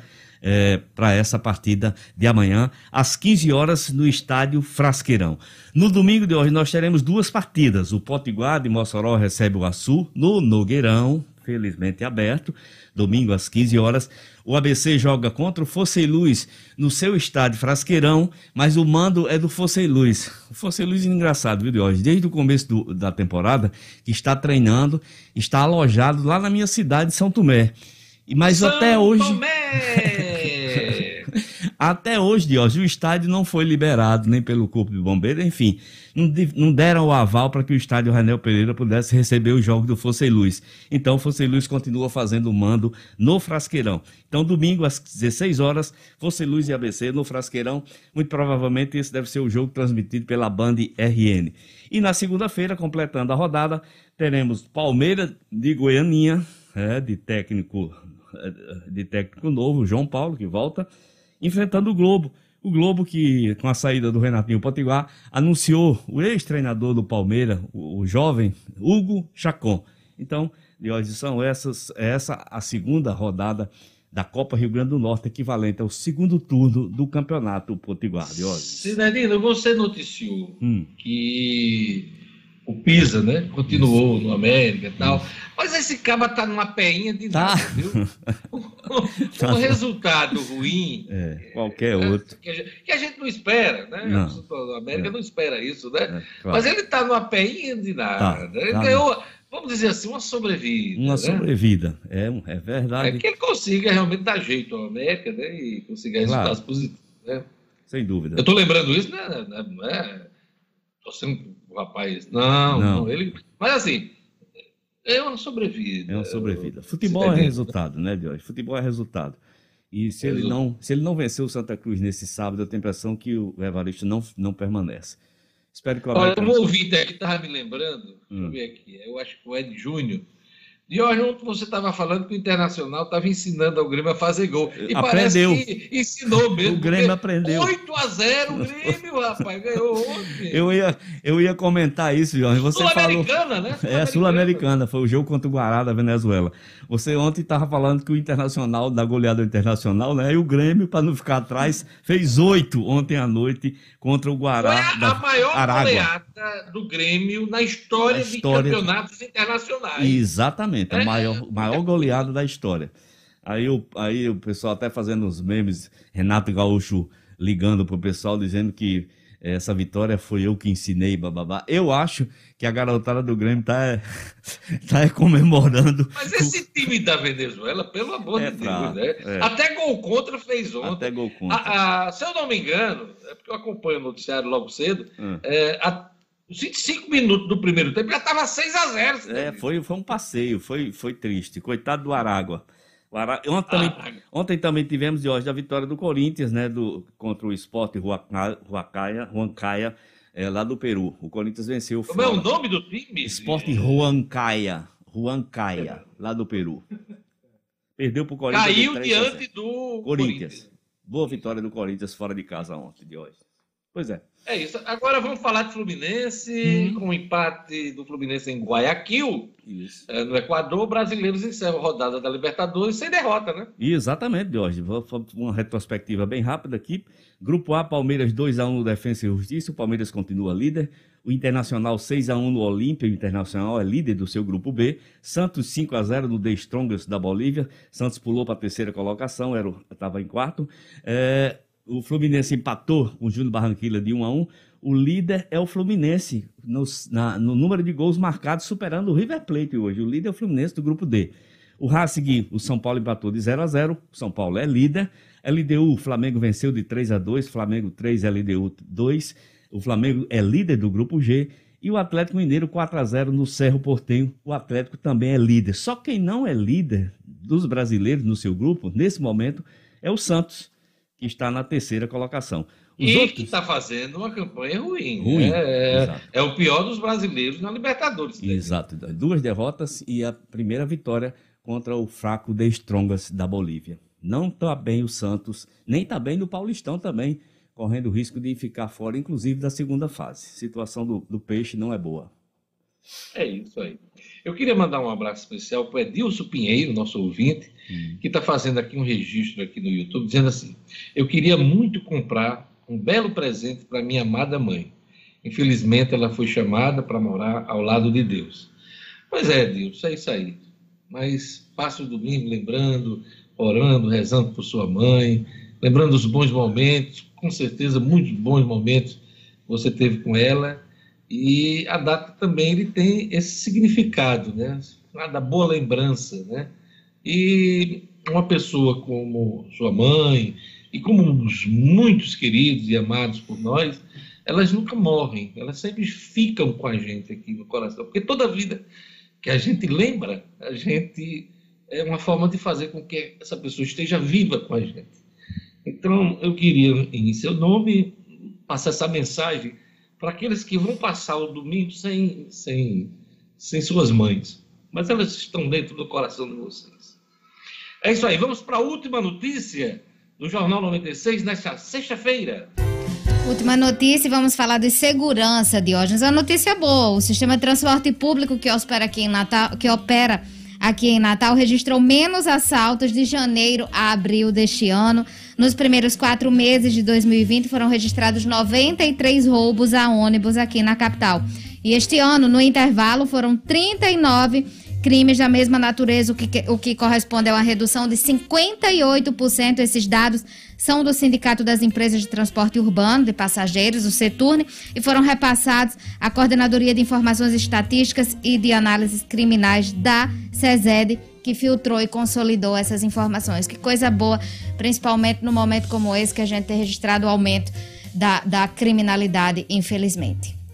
para essa partida de amanhã, às 15 horas, no estádio Frasqueirão. No domingo de hoje, nós teremos duas partidas. O Potiguar de Mossoró recebe o Açu no Nogueirão, felizmente aberto, domingo às 15 horas. O ABC joga contra o Fosse Luz no seu estádio Frasqueirão, mas o mando é do Fosse Luz. O Fosse Luz é engraçado, viu, Diógenes? Desde o começo do- da temporada, que está treinando, está alojado lá na minha cidade, São Tomé. Mas até hoje. Até hoje, Diógenes, o estádio não foi liberado nem pelo Corpo de Bombeiros, enfim, não, de- não deram o aval para que o estádio Ranel Pereira pudesse receber os jogos do e Luz. Então, o e Luz continua fazendo o mando no Frasqueirão. Então, domingo às 16 horas, Fosse e Luz e ABC no Frasqueirão. Muito provavelmente esse deve ser o jogo transmitido pela Band RN. E na segunda-feira, completando a rodada, teremos Palmeiras de Goianinha, é, de técnico de técnico novo, João Paulo, que volta, enfrentando o Globo. O Globo que, com a saída do Renatinho Potiguar, anunciou o ex-treinador do Palmeiras, o, o jovem Hugo Chacon. Então, Diógenes, são essas, é essa a segunda rodada da Copa Rio Grande do Norte, equivalente ao segundo turno do Campeonato Potiguar, Diógenes. Cidadino, você noticiou Hum. que o Pisa, né, continuou no América e tal, mas esse caba tá numa peinha de Tá. nada, viu? Tá. Um resultado ruim É, qualquer outro. que a, gente, que a gente não espera, né? Não. O América não espera isso, né? claro. Mas ele tá numa peinha de nada. Tá, ele tá. ganhou, vamos dizer assim, uma sobrevida. Uma né? sobrevida, é, é É verdade, que ele consiga realmente dar jeito ao América, né? E consiga Claro. resultados positivos, né? sem dúvida. Eu tô lembrando isso, né? né, Não é. Tô sendo rapaz. Não, Não. não, Ele. Mas assim, é uma sobrevida. É uma sobrevida. Futebol é resultado, né, Diógenes? Futebol é resultado. E se ele, não, se ele não vencer o Santa Cruz nesse sábado, eu tenho a impressão que o Evaristo não, não permanece. Espero que o Olha, um ouvinte aqui estava me lembrando, deixa Hum. eu ver aqui, eu acho que o Ed Júnior. De hoje ontem você estava falando que o Internacional estava ensinando ao Grêmio a fazer gol. E Aprendeu. parece que ensinou mesmo. O Grêmio aprendeu. 8 a 0 o Grêmio, rapaz, ganhou ontem. Eu ia, eu ia comentar isso, Jorge. Você falou. Sul-Americana, né? É, Sul-Americana, foi o jogo contra o Guará da Venezuela. Você ontem estava falando que o Internacional, da goleada internacional, né? E o Grêmio, para não ficar atrás, fez oito ontem à noite contra o Guará Foi a, da a maior Aragua. goleada do Grêmio na história, Na história. de campeonatos internacionais. Exatamente, a É. maior, maior goleada da história. Aí o, aí o pessoal até fazendo os memes, Renato Gaúcho ligando pro pessoal dizendo que essa vitória foi eu que ensinei, bababá. Eu acho que a garotada do Grêmio tá, tá comemorando. Mas esse time da Venezuela, pelo amor É de Deus, né? é. Até gol contra fez ontem. Até gol contra. A- a- se eu não me engano, é porque eu acompanho o noticiário logo cedo, Hum. é, a- os 25 minutos do primeiro tempo já estava 6 a 0 É, foi, foi um passeio, foi, foi triste. Coitado do Aragua. Ara- Ontem, também, ontem também tivemos de hoje a vitória do Corinthians, né? Do, contra o Sport Huacaia, Huancaia, é, lá do Peru. O Corinthians venceu Como é o nome do time? Sport Huancaia, Huancaia, lá do Peru. Perdeu para o Corinthians. Caiu diante do Corinthians. Corinthians. Boa vitória do Corinthians fora de casa ontem, de hoje. Pois é. É isso. Agora vamos falar de Fluminense, hum. com o empate do Fluminense em Guayaquil, é, no Equador. Brasileiros encerram a rodada da Libertadores sem derrota, né? Exatamente, Jorge. Uma retrospectiva bem rápida aqui. Grupo A, Palmeiras 2x1 no Defensa e Justiça. O Palmeiras continua líder. O Internacional 6x1 no Olímpia. O Internacional é líder do seu grupo B. Santos 5x0 no The Strongest da Bolívia. Santos pulou para a terceira colocação, estava em quarto. É, o Fluminense empatou com o Júnior Barranquilla de 1 a 1 O líder é o Fluminense, no, na, no número de gols marcados, superando o River Plate hoje. O líder é o Fluminense do grupo D. O Racing, o São Paulo empatou de 0 a 0 O São Paulo é líder. LDU, o Flamengo venceu de 3 a 2 Flamengo 3, LDU 2. O Flamengo é líder do grupo G. E o Atlético Mineiro 4 a 0 no Cerro Portenho. O Atlético também é líder. Só quem não é líder dos brasileiros no seu grupo, nesse momento, é o Santos que está na terceira colocação. Os e outros... que está fazendo uma campanha ruim. ruim é, é, o pior dos brasileiros na Libertadores. Exato. Duas derrotas e a primeira vitória contra o fraco The Strongas da Bolívia. Não está bem o Santos, nem está bem no Paulistão também, correndo o risco de ficar fora, inclusive, da segunda fase. A situação do, do peixe não é boa. É isso aí. Eu queria mandar um abraço especial para o Edilson Pinheiro, nosso ouvinte, hum. que está fazendo aqui um registro aqui no YouTube, dizendo assim: Eu queria muito comprar um belo presente para minha amada mãe. Infelizmente, ela foi chamada para morar ao lado de Deus. Pois é, Edilson, é isso aí. Mas passe o domingo lembrando, orando, rezando por sua mãe, lembrando os bons momentos, com certeza muitos bons momentos você teve com ela e a data também ele tem esse significado, né? Da boa lembrança, né? E uma pessoa como sua mãe e como os muitos queridos e amados por nós, elas nunca morrem, elas sempre ficam com a gente aqui no coração, porque toda vida que a gente lembra, a gente é uma forma de fazer com que essa pessoa esteja viva com a gente. Então, eu queria, em seu nome, passar essa mensagem para aqueles que vão passar o domingo sem, sem, sem suas mães. Mas elas estão dentro do coração de vocês. É isso aí. Vamos para a última notícia do Jornal 96 nesta sexta-feira. Última notícia, vamos falar de segurança, Diógenes. É uma notícia boa. O sistema de transporte público que opera aqui em Natal, que opera aqui em Natal registrou menos assaltos de janeiro a abril deste ano. Nos primeiros quatro meses de 2020 foram registrados 93 roubos a ônibus aqui na capital. E este ano, no intervalo, foram 39 crimes da mesma natureza, o que, o que corresponde a uma redução de 58%. Esses dados são do Sindicato das Empresas de Transporte Urbano de Passageiros, o Seturne, e foram repassados à Coordenadoria de Informações Estatísticas e de Análises Criminais da SESED, que filtrou e consolidou essas informações. Que coisa boa, principalmente no momento como esse que a gente tem registrado o aumento da, da criminalidade, infelizmente.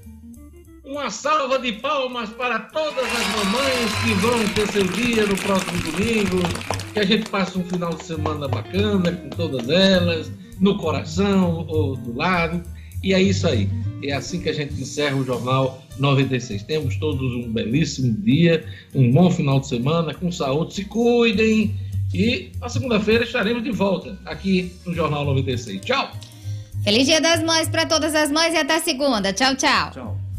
Uma salva de palmas para todas as mamães que vão ter seu dia no próximo domingo. Que a gente passe um final de semana bacana com todas elas, no coração ou do lado. E é isso aí. É assim que a gente encerra o Jornal 96. Temos todos um belíssimo dia, um bom final de semana, com saúde. Se cuidem. E na segunda-feira estaremos de volta aqui no Jornal 96. Tchau! Feliz Dia das Mães para todas as mães e até segunda. Tchau, tchau. Tchau.